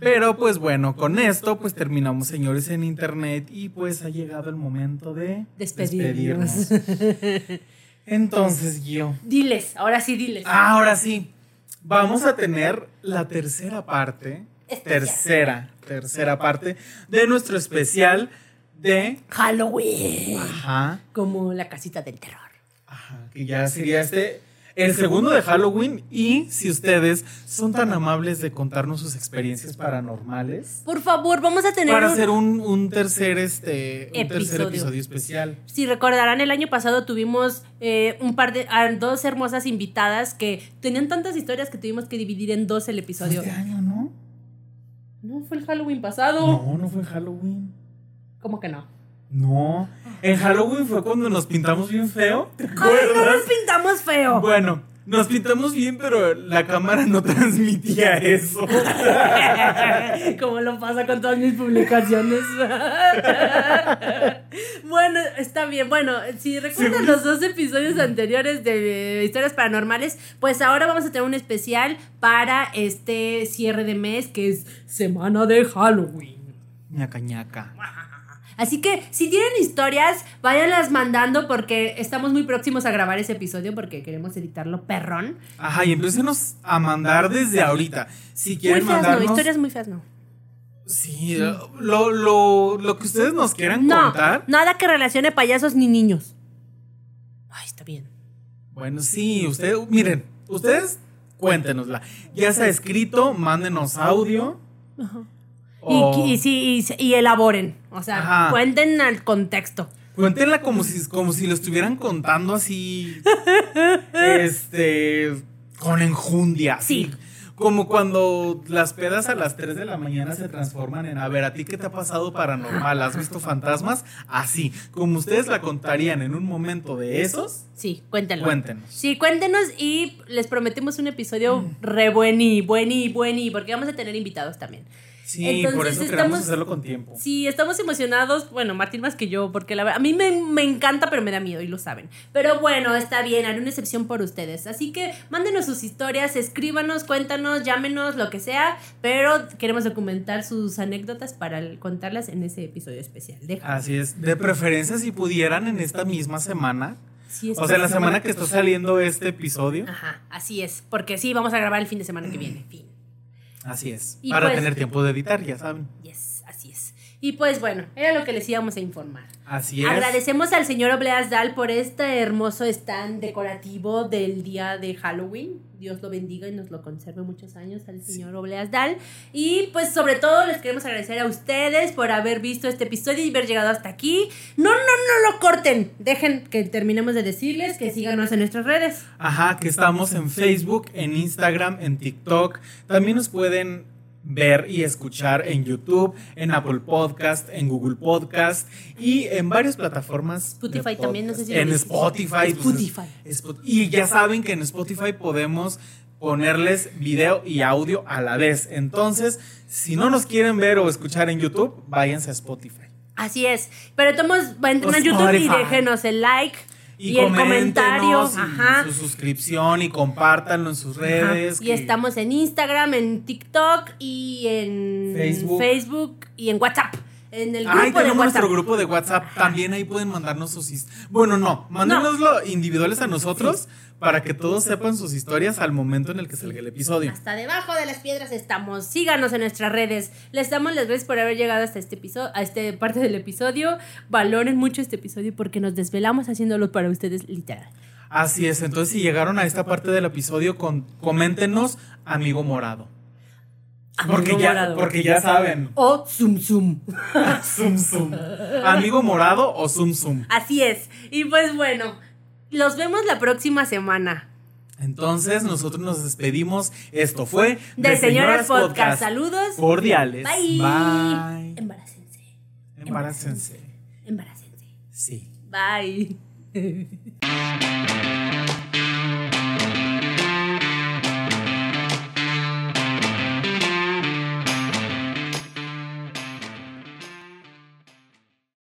Pero pues bueno, con esto pues terminamos, señores, en internet y pues ha llegado el momento de Despedirnos. despedirnos. Entonces, Gio, Diles, ahora sí diles. ahora sí, vamos a tener la tercera parte, Especial. tercera, tercera parte de nuestro especial de... Halloween. Ajá, Como la casita del terror. ajá, que ya sería este... el segundo de Halloween y si ustedes son tan amables de contarnos sus experiencias paranormales Por favor, vamos a tener para un- hacer un, un tercer este un tercer Episodio. episodio especial. Si recordarán, el año pasado tuvimos eh, un par de a dos hermosas invitadas que tenían tantas historias que tuvimos que dividir en dos el episodio. Este año, ¿no? No fue el Halloween pasado. No, no fue en Halloween. ¿Cómo que no? No. En Halloween fue cuando nos pintamos bien feo. ¿Te Ay, no nos pintamos feo. Bueno, nos pintamos bien, pero la cámara no transmitía eso. Como lo pasa con todas mis publicaciones. bueno, está bien. Bueno, si recuerdan Sí. los dos episodios anteriores de historias paranormales, pues ahora vamos a tener un especial para este cierre de mes que es Semana de Halloween. ñaca ñaca. Así que si tienen historias, váyanlas mandando porque estamos muy próximos a grabar ese episodio porque queremos editarlo perrón. Ajá, y empécenos a mandar desde ahorita. Si Muy quieren feas, no, mandarnos. historias muy feas, no. Sí, lo, lo, lo que ustedes nos quieran No, contar. nada que relacione payasos ni niños. Ay, está bien. Bueno, sí, ustedes, miren, ustedes cuéntenosla. Ya sea escrito, mándenos audio. Y, y, sí, y, elaboren. O sea, Ajá. cuenten al contexto. Cuéntenla como si, como si lo estuvieran contando así. este. Con enjundia. Sí. así. Como cuando las pedas a las 3 de la mañana se transforman en. A ver, ¿a ti qué te ha pasado paranormal? ¿Has visto fantasmas? Así. Como ustedes la contarían en un momento de esos, Sí, cuéntenlo. cuéntenos. Sí, cuéntenos y les prometemos un episodio re buení, buení, buení, porque vamos a tener invitados también. Sí, Entonces, por eso estamos- queremos hacerlo con tiempo. Sí, estamos emocionados. Bueno, Martín más que yo, porque la verdad, a mí me, me encanta, pero me da miedo y lo saben. Pero bueno, está bien, haré una excepción por ustedes. Así que mándenos sus historias, escríbanos, cuéntanos, llámenos, lo que sea. Pero queremos documentar sus anécdotas para contarlas en ese episodio especial. Deja. Así es. De preferencia, si pudieran en esta misma semana. Sí, O sea, la semana que está saliendo este episodio. Ajá, así es. Porque sí, vamos a grabar el fin de semana que viene. Fin. Así es. Y Para pues- tener tiempo de editar, ya saben. Yes. Y pues bueno, era lo que les íbamos a informar. Así es. Agradecemos al señor Obleas Dal por este hermoso stand decorativo del día de Halloween. Dios lo bendiga y nos lo conserve muchos años al señor Obleas Dal. Y pues sobre todo les queremos agradecer a ustedes por haber visto este episodio y haber llegado hasta aquí. No, no, no lo corten. Dejen que terminemos de decirles que síganos en nuestras redes. Ajá, que estamos en Facebook, en Instagram, en TikTok. También nos pueden ver y escuchar en YouTube, en Apple Podcast, en Google Podcast y en varias plataformas. Spotify también, no sé si En. Spotify. pues, Spotify. Spot- y ya saben que en Spotify podemos ponerles video y audio a la vez. Entonces, si no nos quieren ver o escuchar en YouTube, váyanse a Spotify. Así es. Pero entren a YouTube y déjenos el like y, Y, el comentario. coméntenos y Ajá. su suscripción y compártanlo en sus redes. Y estamos en Instagram, en TikTok y en Facebook. Facebook y en WhatsApp. En el grupo Ay, tenemos nuestro grupo de WhatsApp. También ahí pueden mandarnos sus historias. Bueno, no, mándenoslo individuales a nosotros para que todos sepan sus historias al momento en el que salga el episodio. Hasta debajo de las piedras estamos. Síganos en nuestras redes. Les damos las gracias por haber llegado hasta este episodio, a esta parte del episodio. Valoren mucho este episodio porque nos desvelamos haciéndolo para ustedes literal. Así es, entonces si llegaron a esta parte del episodio, con, coméntenos amigo morado. Porque ya, morado. porque ya saben. O Zoom Zoom. Zoom zoom. Amigo morado o zoom zoom. Así es. Y pues bueno, los vemos la próxima semana. Entonces nosotros nos despedimos. Esto fue De Señoras Podcast. Saludos. cordiales. Bye. Bye. Embaracense. Embaracense. Embaracense. Sí. Bye.